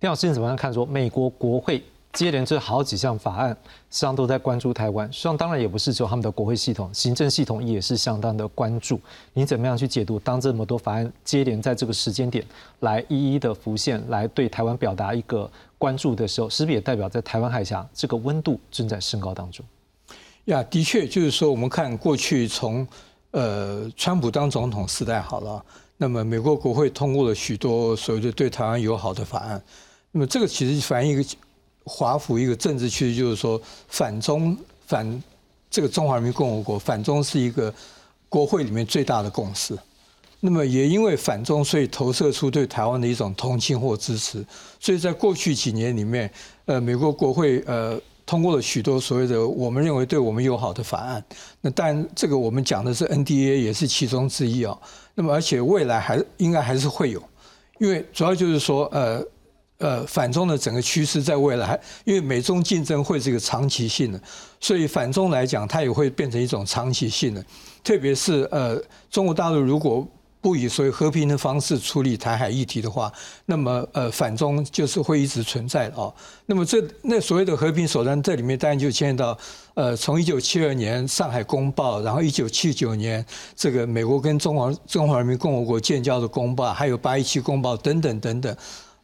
丁老师，你怎么样看？说美国国会接连这好几项法案，实际上都在关注台湾。实际上，当然也不是只有他们的国会系统，行政系统也是相当的关注。你怎么样去解读？当这么多法案接连在这个时间点来一一的浮现，来对台湾表达一个关注的时候，是不是也代表在台湾海峡这个温度正在升高当中？呀，的确，就是说，我们看过去从。呃，川普当总统时代好了，那么美国国会通过了许多所谓的对台湾友好的法案，那么这个其实反映一个华府一个政治趋势，就是说反中反这个中华人民共和国反中是一个国会里面最大的共识，那么也因为反中，所以投射出对台湾的一种同情或支持，所以在过去几年里面，呃，美国国会呃。通过了许多所谓的我们认为对我们友好的法案，那但这个我们讲的是 NDA 也是其中之一啊。那么而且未来还应该还是会有，因为主要就是说呃呃反中的整个趋势在未来，因为美中竞争会是一个长期性的，所以反中来讲，它也会变成一种长期性的。特别是呃，中国大陆如果不以所谓和平的方式处理台海议题的话，那么呃反中就是会一直存在哦。那么这那所谓的和平手段，这里面当然就牵涉到呃，从一九七二年上海公报，然后一九七九年这个美国跟中华中华人民共和国建交的公报，还有八一七公报等等等等。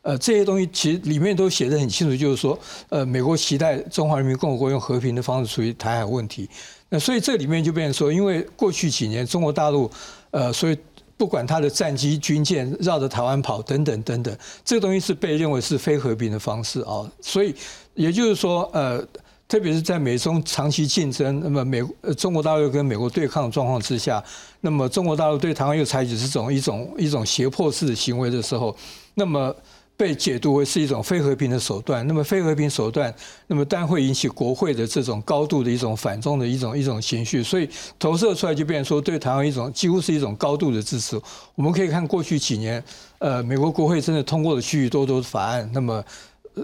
呃，这些东西其实里面都写得很清楚，就是说，呃，美国期待中华人民共和国用和平的方式处理台海问题。那所以这里面就变成说，因为过去几年中国大陆，呃，所以。不管他的战机、军舰绕着台湾跑等等等等，这个东西是被认为是非和平的方式啊。所以也就是说，呃，特别是在美中长期竞争，那么美呃中国大陆跟美国对抗状况之下，那么中国大陆对台湾又采取这种一种一种胁迫式的行为的时候，那么。被解读为是一种非和平的手段，那么非和平手段，那么当然会引起国会的这种高度的一种反中的一种一种情绪，所以投射出来就变成说对台湾一种几乎是一种高度的支持。我们可以看过去几年，呃，美国国会真的通过了许许多多的法案，那么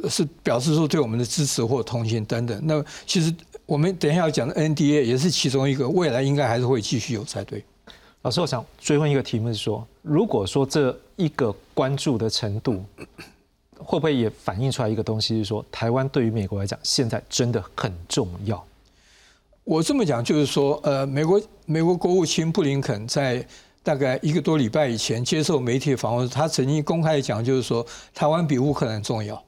是表示说对我们的支持或同情等等。那其实我们等一下要讲的 NDA 也是其中一个，未来应该还是会继续有才对。老师，我想追问一个题目是说，如果说这一个关注的程度，会不会也反映出来一个东西，是说台湾对于美国来讲，现在真的很重要？我这么讲就是说，呃，美国美国国务卿布林肯在大概一个多礼拜以前接受媒体访问，他曾经公开讲，就是说台湾比乌克兰重要。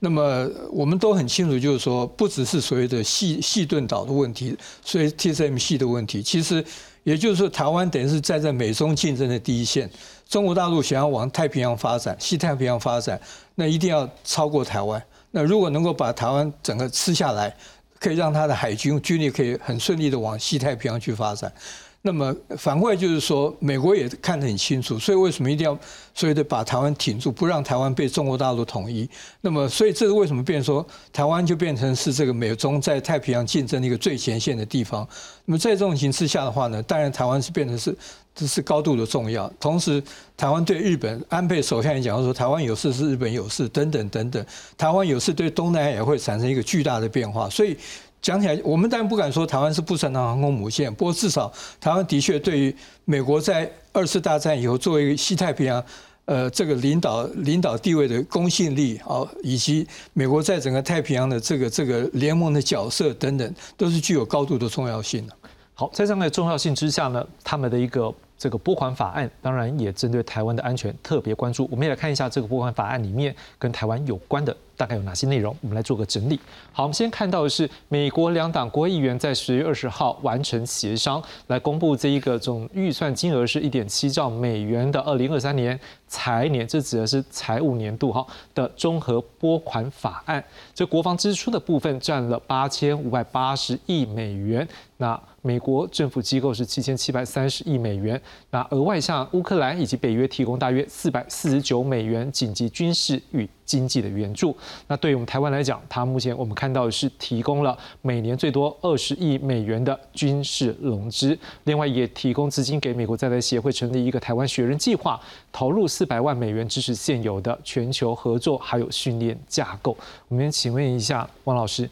那么我们都很清楚，就是说，不只是所谓的细细盾岛的问题，所以 TSMC 的问题，其实。也就是说，台湾等于是站在美中竞争的第一线。中国大陆想要往太平洋发展、西太平洋发展，那一定要超过台湾。那如果能够把台湾整个吃下来，可以让他的海军军力可以很顺利的往西太平洋去发展。那么反过来就是说，美国也看得很清楚，所以为什么一定要所以的把台湾挺住，不让台湾被中国大陆统一？那么，所以这是为什么变说台湾就变成是这个美中在太平洋竞争的一个最前线的地方？那么在这种形势下的话呢，当然台湾是变成是这是高度的重要。同时，台湾对日本安倍首相也讲说，台湾有事是日本有事等等等等，台湾有事对东南亚也会产生一个巨大的变化，所以。讲起来，我们当然不敢说台湾是不擅长航空母舰，不过至少台湾的确对于美国在二次大战以后作为西太平洋呃这个领导领导地位的公信力啊，以及美国在整个太平洋的这个这个联盟的角色等等，都是具有高度的重要性的。好，在这样的重要性之下呢，他们的一个。这个拨款法案当然也针对台湾的安全特别关注。我们也来看一下这个拨款法案里面跟台湾有关的大概有哪些内容，我们来做个整理。好，我们先看到的是美国两党国会议员在十月二十号完成协商，来公布这一个总预算金额是一点七兆美元的二零二三年财年，这指的是财务年度哈的综合拨款法案。这国防支出的部分占了八千五百八十亿美元。那美国政府机构是七千七百三十亿美元，那额外向乌克兰以及北约提供大约四百四十九美元紧急军事与经济的援助。那对于我们台湾来讲，它目前我们看到的是提供了每年最多二十亿美元的军事融资，另外也提供资金给美国在台协会成立一个台湾学人计划，投入四百万美元支持现有的全球合作还有训练架构。我们请问一下汪老师。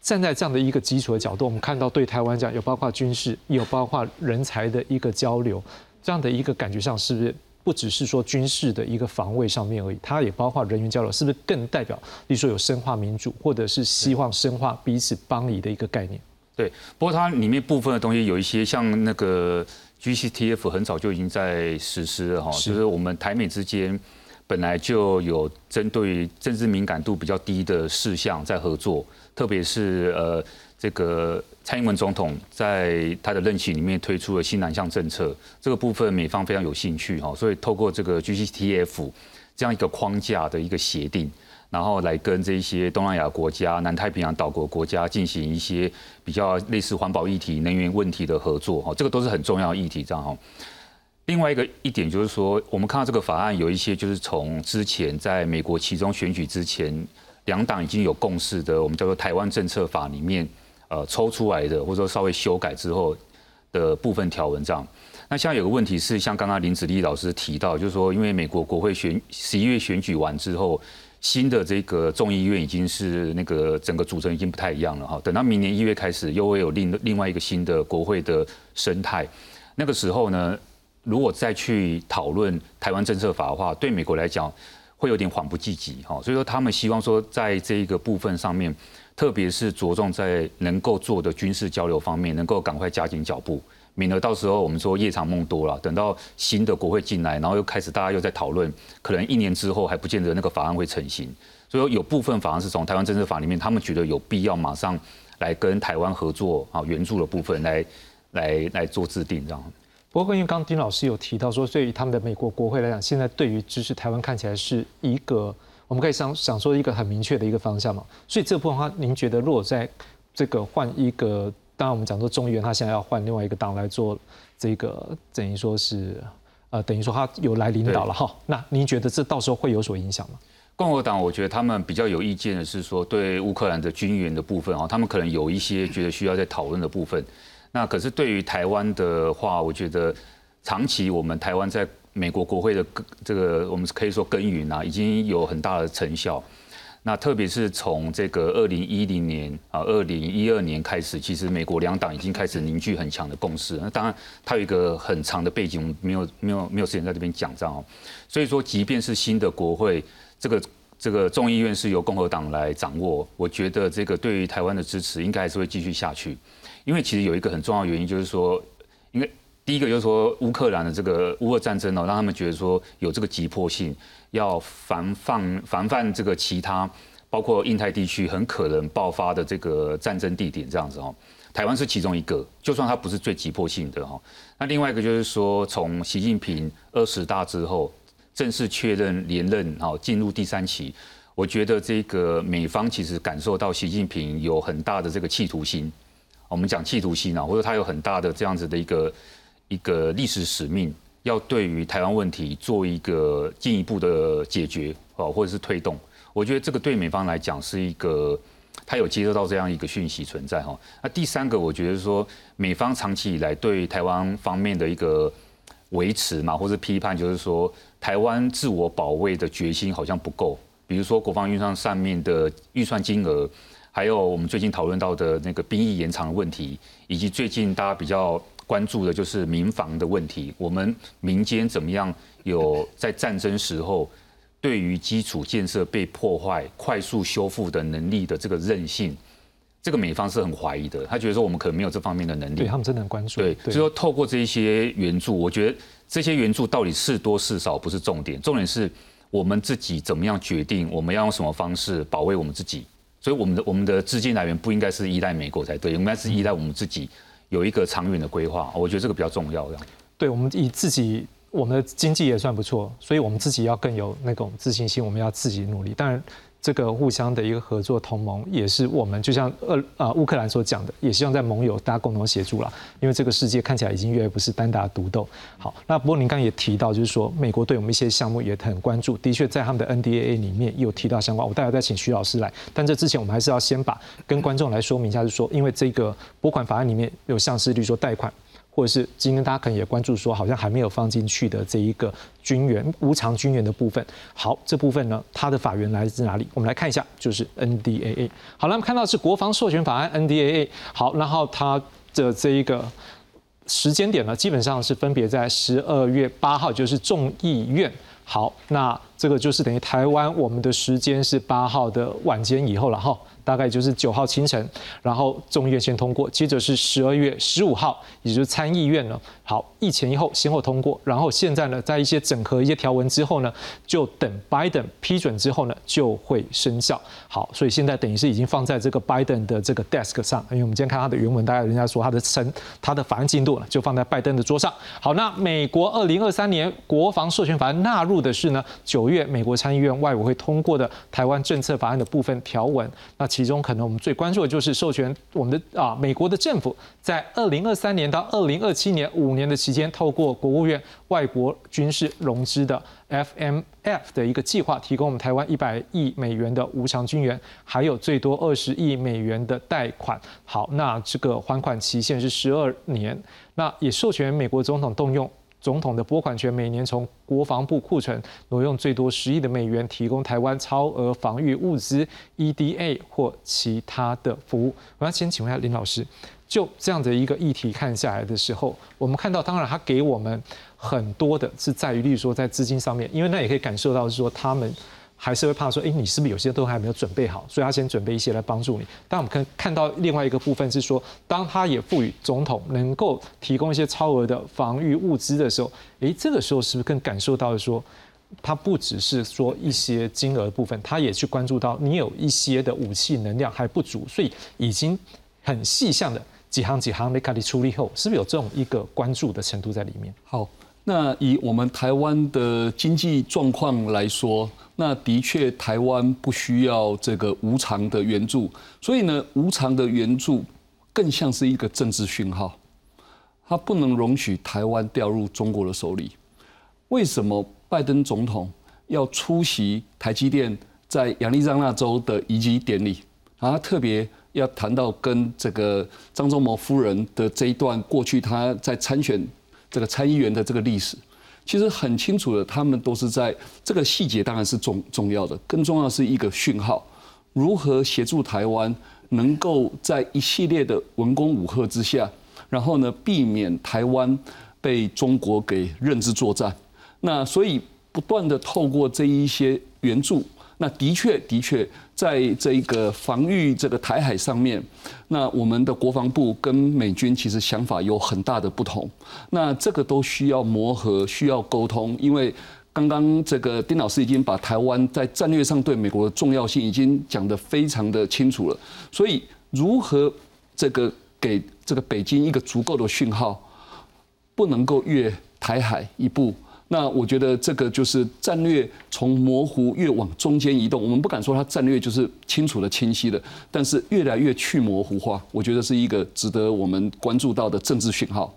站在这样的一个基础的角度，我们看到对台湾讲有包括军事，有包括人才的一个交流，这样的一个感觉上，是不是不只是说军事的一个防卫上面而已？它也包括人员交流，是不是更代表，例如说有深化民主，或者是希望深化彼此帮理的一个概念？对，不过它里面部分的东西有一些像那个 GCTF 很早就已经在实施了哈，就是我们台美之间。本来就有针对政治敏感度比较低的事项在合作，特别是呃，这个蔡英文总统在他的任期里面推出了新南向政策，这个部分美方非常有兴趣哈，所以透过这个 GCTF 这样一个框架的一个协定，然后来跟这些东南亚国家、南太平洋岛国国家进行一些比较类似环保议题、能源问题的合作哈，这个都是很重要的议题，这样哈。另外一个一点就是说，我们看到这个法案有一些就是从之前在美国其中选举之前，两党已经有共识的，我们叫做台湾政策法里面，呃，抽出来的或者说稍微修改之后的部分条文这样。那现在有个问题是，像刚刚林子立老师提到，就是说，因为美国国会选十一月选举完之后，新的这个众议院已经是那个整个组成已经不太一样了哈。等到明年一月开始，又会有另另外一个新的国会的生态。那个时候呢，如果再去讨论台湾政策法的话，对美国来讲会有点缓不济急哈。所以说，他们希望说，在这一个部分上面，特别是着重在能够做的军事交流方面，能够赶快加紧脚步。免得到时候我们说夜长梦多了，等到新的国会进来，然后又开始大家又在讨论，可能一年之后还不见得那个法案会成型。所以有部分法案是从台湾政治法里面，他们觉得有必要马上来跟台湾合作啊，援助的部分来来来做制定这样。不过，因为刚丁老师有提到说，对于他们的美国国会来讲，现在对于支持台湾看起来是一个，我们可以想想说一个很明确的一个方向嘛。所以这部分话，您觉得如果在这个换一个？当然，我们讲说众议员他现在要换另外一个党来做这个，等于说是，呃，等于说他有来领导了哈。那您觉得这到时候会有所影响吗？共和党我觉得他们比较有意见的是说，对乌克兰的军援的部分啊，他们可能有一些觉得需要在讨论的部分。那可是对于台湾的话，我觉得长期我们台湾在美国国会的这个，我们可以说耕耘啊，已经有很大的成效。那特别是从这个二零一零年啊，二零一二年开始，其实美国两党已经开始凝聚很强的共识。那当然，它有一个很长的背景，我们没有没有没有时间在这边讲这样哦。所以说，即便是新的国会，这个这个众议院是由共和党来掌握，我觉得这个对于台湾的支持应该还是会继续下去。因为其实有一个很重要原因，就是说，因为第一个就是说乌克兰的这个乌俄战争哦，让他们觉得说有这个急迫性。要防范防范这个其他，包括印太地区很可能爆发的这个战争地点这样子哦，台湾是其中一个，就算它不是最急迫性的哈。那另外一个就是说，从习近平二十大之后正式确认连任哈，进入第三期，我觉得这个美方其实感受到习近平有很大的这个企图心，我们讲企图心啊，或者他有很大的这样子的一个一个历史使命。要对于台湾问题做一个进一步的解决哦，或者是推动，我觉得这个对美方来讲是一个，他有接收到这样一个讯息存在哈。那第三个，我觉得说美方长期以来对台湾方面的一个维持嘛，或者批判，就是说台湾自我保卫的决心好像不够。比如说国防预算上面的预算金额，还有我们最近讨论到的那个兵役延长的问题，以及最近大家比较。关注的就是民防的问题，我们民间怎么样有在战争时候对于基础建设被破坏、快速修复的能力的这个韧性，这个美方是很怀疑的。他觉得说我们可能没有这方面的能力。对他们真的很关注。对，所以说透过这一些援助，我觉得这些援助到底是多是少不是重点，重点是我们自己怎么样决定我们要用什么方式保卫我们自己。所以我们的我们的资金来源不应该是依赖美国才对，应该是依赖我们自己。有一个长远的规划，我觉得这个比较重要。这样，对我们以自己，我们的经济也算不错，所以我们自己要更有那种自信心，我们要自己努力。当然，这个互相的一个合作同盟，也是我们就像呃啊乌克兰所讲的，也希望在盟友大家共同协助了。因为这个世界看起来已经越来越不是单打独斗。好，那不过您刚刚也提到，就是说美国对我们一些项目也很关注，的确在他们的 NDAA 里面有提到相关。我待会再请徐老师来，但这之前我们还是要先把跟观众来说明一下，就是说因为这个拨款法案里面有像是，例如说贷款。或者是今天大家可能也关注说，好像还没有放进去的这一个军援无偿军援的部分。好，这部分呢，它的法源来自哪里？我们来看一下，就是 NDAA。好了，我们看到是国防授权法案 NDAA。好，然后它的这一个时间点呢，基本上是分别在十二月八号，就是众议院。好，那这个就是等于台湾我们的时间是八号的晚间以后了哈。大概就是九号清晨，然后众议院先通过，接着是十二月十五号，也就是参议院呢。好，一前一后先后通过，然后现在呢，在一些整合一些条文之后呢，就等拜登批准之后呢，就会生效。好，所以现在等于是已经放在这个拜登的这个 desk 上，因为我们今天看他的原文，大概人家说他的成他的法案进度呢，就放在拜登的桌上。好，那美国二零二三年国防授权法案纳入的是呢，九月美国参议院外委会通过的台湾政策法案的部分条文。那其中可能我们最关注的就是授权我们的啊美国的政府在二零二三年到二零二七年五。年的期间，透过国务院外国军事融资的 FMF 的一个计划，提供我们台湾一百亿美元的无偿军援，还有最多二十亿美元的贷款。好，那这个还款期限是十二年。那也授权美国总统动用总统的拨款权，每年从国防部库存挪用最多十亿的美元，提供台湾超额防御物资、EDA 或其他的服务。我要先请问一下林老师，就这样的一个议题看下来的时候，我们看到，当然他给我们很多的是在于，例如说在资金上面，因为那也可以感受到是说他们。还是会怕说，哎，你是不是有些都还没有准备好？所以他先准备一些来帮助你。但我们看看到另外一个部分是说，当他也赋予总统能够提供一些超额的防御物资的时候，哎，这个时候是不是更感受到说，他不只是说一些金额部分，他也去关注到你有一些的武器能量还不足，所以已经很细项的几行几行没开始处理后，是不是有这种一个关注的程度在里面？好，那以我们台湾的经济状况来说。那的确，台湾不需要这个无偿的援助，所以呢，无偿的援助更像是一个政治讯号，它不能容许台湾掉入中国的手里。为什么拜登总统要出席台积电在亚利桑那州的移机典礼？他特别要谈到跟这个张忠谋夫人的这一段过去他在参选这个参议员的这个历史。其实很清楚的，他们都是在这个细节当然是重重要的，更重要是一个讯号，如何协助台湾能够在一系列的文攻武赫之下，然后呢避免台湾被中国给认知作战。那所以不断的透过这一些援助。那的确，的确，在这个防御这个台海上面，那我们的国防部跟美军其实想法有很大的不同。那这个都需要磨合，需要沟通。因为刚刚这个丁老师已经把台湾在战略上对美国的重要性已经讲得非常的清楚了。所以，如何这个给这个北京一个足够的讯号，不能够越台海一步。那我觉得这个就是战略从模糊越往中间移动，我们不敢说它战略就是清楚的、清晰的，但是越来越去模糊化，我觉得是一个值得我们关注到的政治讯号。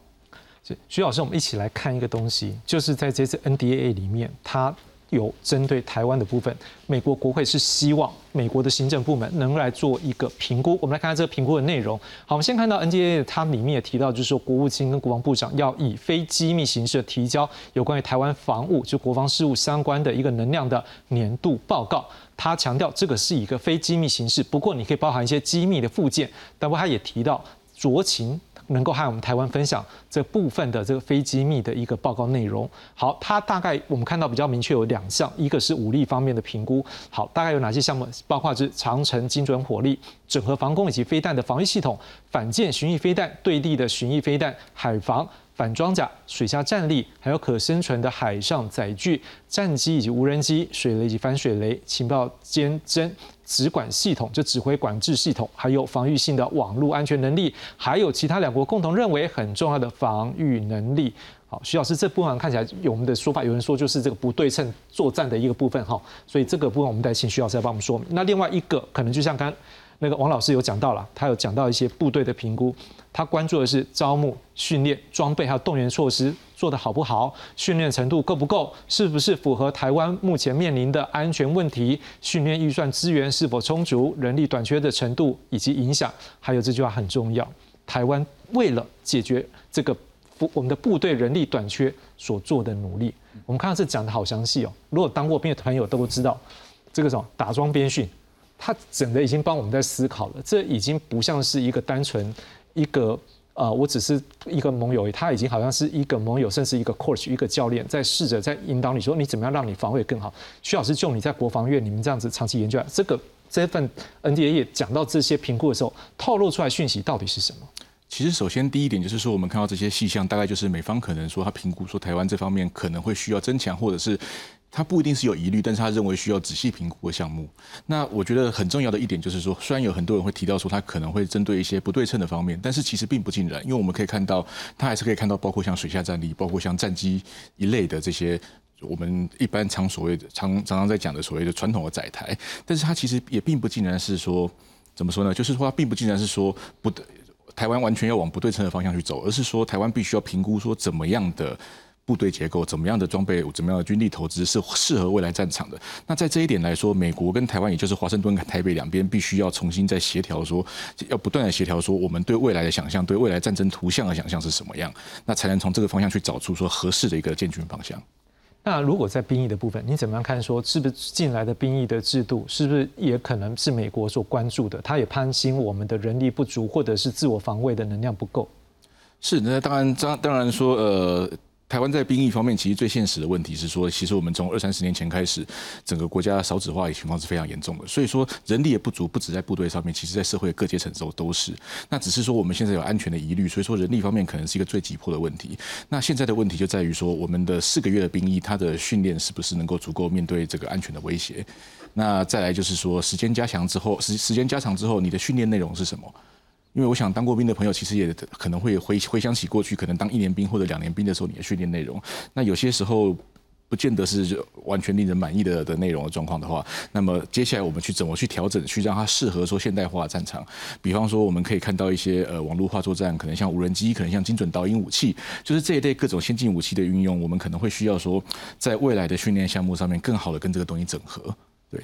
徐老师，我们一起来看一个东西，就是在这次 NDA 里面，它。有针对台湾的部分，美国国会是希望美国的行政部门能来做一个评估。我们来看看这个评估的内容。好，我们先看到 NDA，它里面也提到，就是说国务卿跟国防部长要以非机密形式提交有关于台湾防务就国防事务相关的一个能量的年度报告。他强调这个是一个非机密形式，不过你可以包含一些机密的附件。但不过他也提到酌情。能够和我们台湾分享这部分的这个非机密的一个报告内容。好，它大概我们看到比较明确有两项，一个是武力方面的评估。好，大概有哪些项目？包括是长城精准火力、整合防空以及飞弹的防御系统、反舰巡弋飞弹、对地的巡弋飞弹、海防。反装甲、水下战力，还有可生存的海上载具、战机以及无人机、水雷以及反水雷、情报监侦、指管系统，就指挥管制系统，还有防御性的网络安全能力，还有其他两国共同认为很重要的防御能力。好，徐老师，这部分看起来有我们的说法，有人说就是这个不对称作战的一个部分哈，所以这个部分我们再请徐老师来帮我们说明。那另外一个可能就像刚那个王老师有讲到了，他有讲到一些部队的评估。他关注的是招募、训练、装备还有动员措施做得好不好，训练程度够不够，是不是符合台湾目前面临的安全问题？训练预算资源是否充足？人力短缺的程度以及影响，还有这句话很重要：台湾为了解决这个我们的部队人力短缺所做的努力。我们看到这讲的好详细哦。如果当过兵的朋友都知道，这个什么打桩编训，他整个已经帮我们在思考了。这已经不像是一个单纯。一个呃，我只是一个盟友，他已经好像是一个盟友，甚至一个 coach，一个教练，在试着在引导你说，你怎么样让你防卫更好。徐老师，就你在国防院，你们这样子长期研究，这个这份 NDA 讲到这些评估的时候，透露出来讯息到底是什么？其实，首先第一点就是说，我们看到这些细项，大概就是美方可能说他评估说台湾这方面可能会需要增强，或者是。他不一定是有疑虑，但是他认为需要仔细评估的项目。那我觉得很重要的一点就是说，虽然有很多人会提到说他可能会针对一些不对称的方面，但是其实并不尽然，因为我们可以看到，他还是可以看到包括像水下战力，包括像战机一类的这些我们一般常所谓的常常常在讲的所谓的传统的载台。但是它其实也并不尽然是说怎么说呢？就是说它并不尽然是说不台湾完全要往不对称的方向去走，而是说台湾必须要评估说怎么样的。部队结构，怎么样的装备，怎么样的军力投资是适合未来战场的。那在这一点来说，美国跟台湾，也就是华盛顿跟台北两边，必须要重新再协调，说要不断的协调，说我们对未来的想象，对未来战争图像的想象是什么样，那才能从这个方向去找出说合适的一个建军方向。那如果在兵役的部分，你怎么样看？说是不是进来的兵役的制度，是不是也可能是美国所关注的？他也担心我们的人力不足，或者是自我防卫的能量不够。是，那当然，当当然说，呃。台湾在兵役方面，其实最现实的问题是说，其实我们从二三十年前开始，整个国家少子化的情况是非常严重的，所以说人力也不足，不止在部队上面，其实在社会各阶层都都是。那只是说我们现在有安全的疑虑，所以说人力方面可能是一个最急迫的问题。那现在的问题就在于说，我们的四个月的兵役，它的训练是不是能够足够面对这个安全的威胁？那再来就是说，时间加强之后，时时间加长之后，你的训练内容是什么？因为我想当过兵的朋友，其实也可能会回回想起过去，可能当一年兵或者两年兵的时候，你的训练内容，那有些时候不见得是完全令人满意的的内容的状况的话，那么接下来我们去怎么去调整，去让它适合说现代化战场？比方说，我们可以看到一些呃网络化作战，可能像无人机，可能像精准导引武器，就是这一类各种先进武器的运用，我们可能会需要说，在未来的训练项目上面，更好的跟这个东西整合。对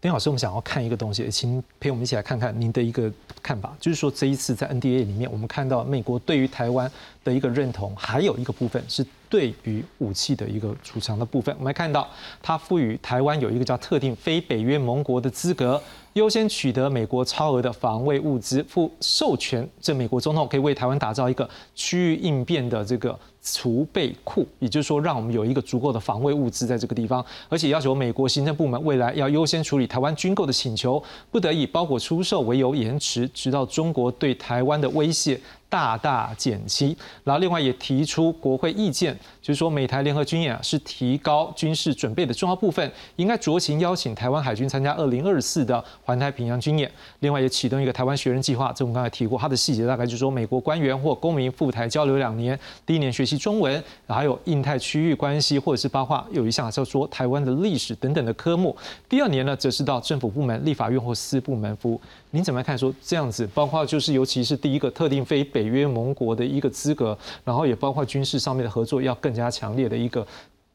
丁老师，我们想要看一个东西，请陪我们一起来看看您的一个看法，就是说这一次在 NDA 里面，我们看到美国对于台湾的一个认同，还有一个部分是对于武器的一个储藏的部分。我们看到它赋予台湾有一个叫特定非北约盟国的资格，优先取得美国超额的防卫物资，赋授权这美国总统可以为台湾打造一个区域应变的这个。储备库，也就是说，让我们有一个足够的防卫物资在这个地方，而且要求美国行政部门未来要优先处理台湾军购的请求，不得以包裹出售为由延迟，直到中国对台湾的威胁。大大减轻，然后另外也提出国会意见，就是说美台联合军演啊是提高军事准备的重要部分，应该酌情邀请台湾海军参加二零二四的环太平洋军演。另外也启动一个台湾学人计划，这我们刚才提过，它的细节大概就是说美国官员或公民赴台交流两年，第一年学习中文，还有印太区域关系，或者是包括有一项叫做台湾的历史等等的科目。第二年呢，则是到政府部门、立法院或司部门服务。您怎么看？说这样子，包括就是尤其是第一个特定非北约盟国的一个资格，然后也包括军事上面的合作要更加强烈的一个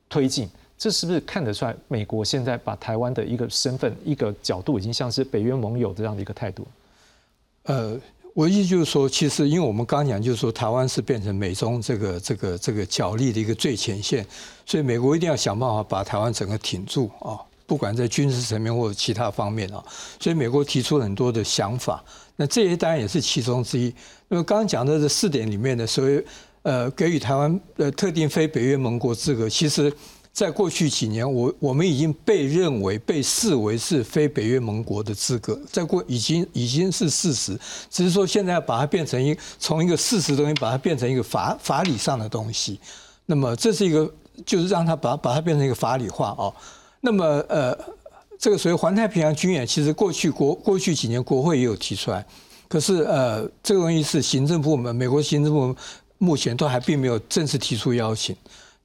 推进，这是不是看得出来美国现在把台湾的一个身份、一个角度，已经像是北约盟友这样的一个态度？呃，我意思就是说，其实因为我们刚讲，就是说台湾是变成美中这个这个这个角力的一个最前线，所以美国一定要想办法把台湾整个挺住啊。不管在军事层面或者其他方面啊，所以美国提出很多的想法，那这些当然也是其中之一。那么刚刚讲的这四点里面的所谓呃给予台湾呃特定非北约盟国资格，其实在过去几年，我我们已经被认为被视为是非北约盟国的资格，在过已经已经是事实，只是说现在要把它变成一从一个事实东西把它变成一个法法理上的东西。那么这是一个就是让它把把它变成一个法理化哦。那么，呃，这个所谓环太平洋军演，其实过去国过去几年国会也有提出来，可是，呃，这个东西是行政部门，美国行政部门目前都还并没有正式提出邀请。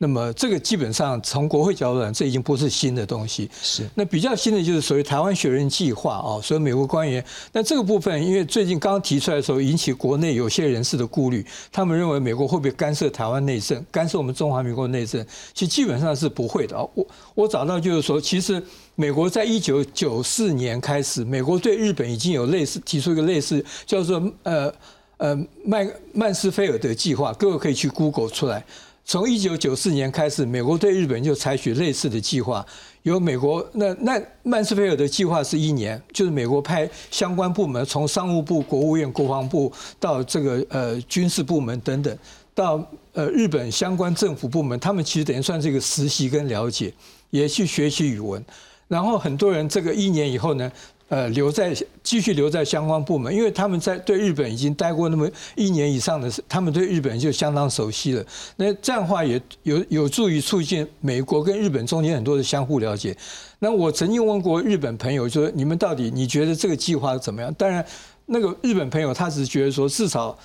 那么这个基本上从国会角度讲，这已经不是新的东西。是。那比较新的就是所谓台湾学人计划啊，所以美国官员。那这个部分，因为最近刚提出来的时候，引起国内有些人士的顾虑，他们认为美国会不会干涉台湾内政，干涉我们中华民国内政？其实基本上是不会的啊。我我找到就是说，其实美国在一九九四年开始，美国对日本已经有类似提出一个类似叫做呃呃曼曼斯菲尔德计划，各位可以去 Google 出来。从一九九四年开始，美国对日本就采取类似的计划。由美国那那曼斯菲尔的计划是一年，就是美国派相关部门，从商务部、国务院、国防部到这个呃军事部门等等，到呃日本相关政府部门，他们其实等于算是一个实习跟了解，也去学习语文。然后很多人这个一年以后呢。呃，留在继续留在相关部门，因为他们在对日本已经待过那么一年以上的，他们对日本就相当熟悉了。那这样的话也有有助于促进美国跟日本中间很多的相互了解。那我曾经问过日本朋友，说你们到底你觉得这个计划怎么样？当然，那个日本朋友他只是觉得说，至少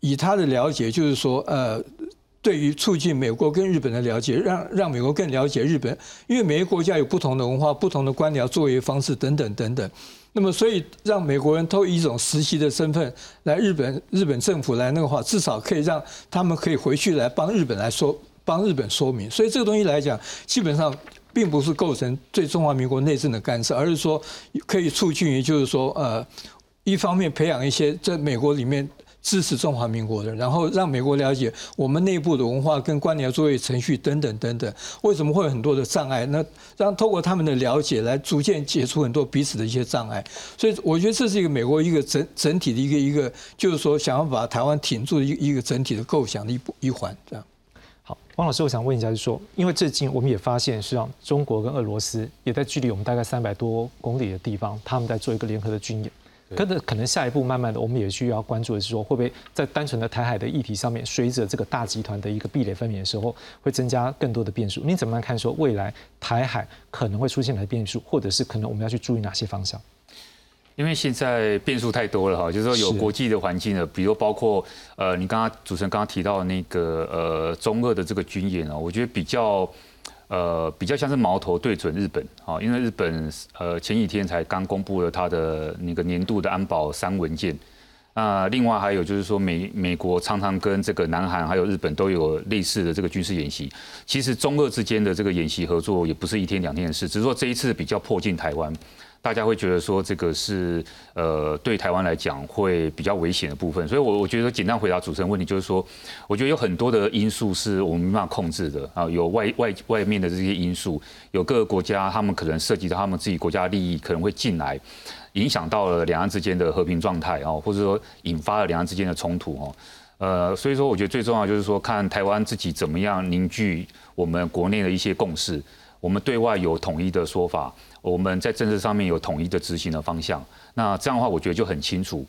以他的了解，就是说，呃。对于促进美国跟日本的了解，让让美国更了解日本，因为每个国家有不同的文化、不同的官僚作业方式等等等等。那么，所以让美国人都以一种实习的身份来日本，日本政府来那个话，至少可以让他们可以回去来帮日本来说帮日本说明。所以这个东西来讲，基本上并不是构成对中华民国内政的干涉，而是说可以促进于就是说呃，一方面培养一些在美国里面。支持中华民国的，然后让美国了解我们内部的文化跟官僚作业程序等等等等，为什么会有很多的障碍？那让透过他们的了解来逐渐解除很多彼此的一些障碍。所以我觉得这是一个美国一个整整体的一个一个，就是说想要把台湾挺住的一一个整体的构想的一一环。这样。好，汪老师，我想问一下，就是说，因为最近我们也发现，实际上中国跟俄罗斯也在距离我们大概三百多公里的地方，他们在做一个联合的军演。可能可能下一步慢慢的，我们也需要关注的是说，会不会在单纯的台海的议题上面，随着这个大集团的一个壁垒分明的时候，会增加更多的变数？你怎么样看说未来台海可能会出现哪些变数，或者是可能我们要去注意哪些方向？因为现在变数太多了哈，就是说有国际的环境了，比如包括呃，你刚刚主持人刚刚提到那个呃中俄的这个军演啊，我觉得比较。呃，比较像是矛头对准日本啊，因为日本呃前几天才刚公布了他的那个年度的安保三文件。那另外还有就是说美美国常常跟这个南韩还有日本都有类似的这个军事演习。其实中俄之间的这个演习合作也不是一天两天的事，只是说这一次比较迫近台湾。大家会觉得说这个是呃对台湾来讲会比较危险的部分，所以我我觉得简单回答主持人问题就是说，我觉得有很多的因素是我们没办法控制的啊，有外外外面的这些因素，有各个国家他们可能涉及到他们自己国家利益可能会进来，影响到了两岸之间的和平状态哦，或者说引发了两岸之间的冲突哦，呃，所以说我觉得最重要就是说看台湾自己怎么样凝聚我们国内的一些共识，我们对外有统一的说法。我们在政策上面有统一的执行的方向，那这样的话，我觉得就很清楚，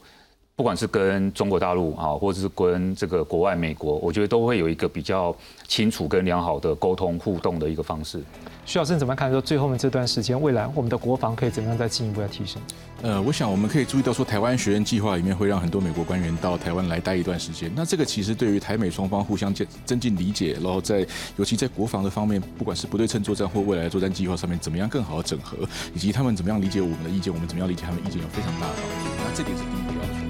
不管是跟中国大陆啊，或者是跟这个国外美国，我觉得都会有一个比较清楚跟良好的沟通互动的一个方式。徐老师怎么看？说最后面这段时间，未来我们的国防可以怎么样再进一步的提升？呃，我想我们可以注意到说，台湾学院计划里面会让很多美国官员到台湾来待一段时间。那这个其实对于台美双方互相增增进理解，然后在尤其在国防的方面，不管是不对称作战或未来的作战计划上面，怎么样更好的整合，以及他们怎么样理解我们的意见，我们怎么样理解他们意见，有非常大的帮助。那这点是第一个。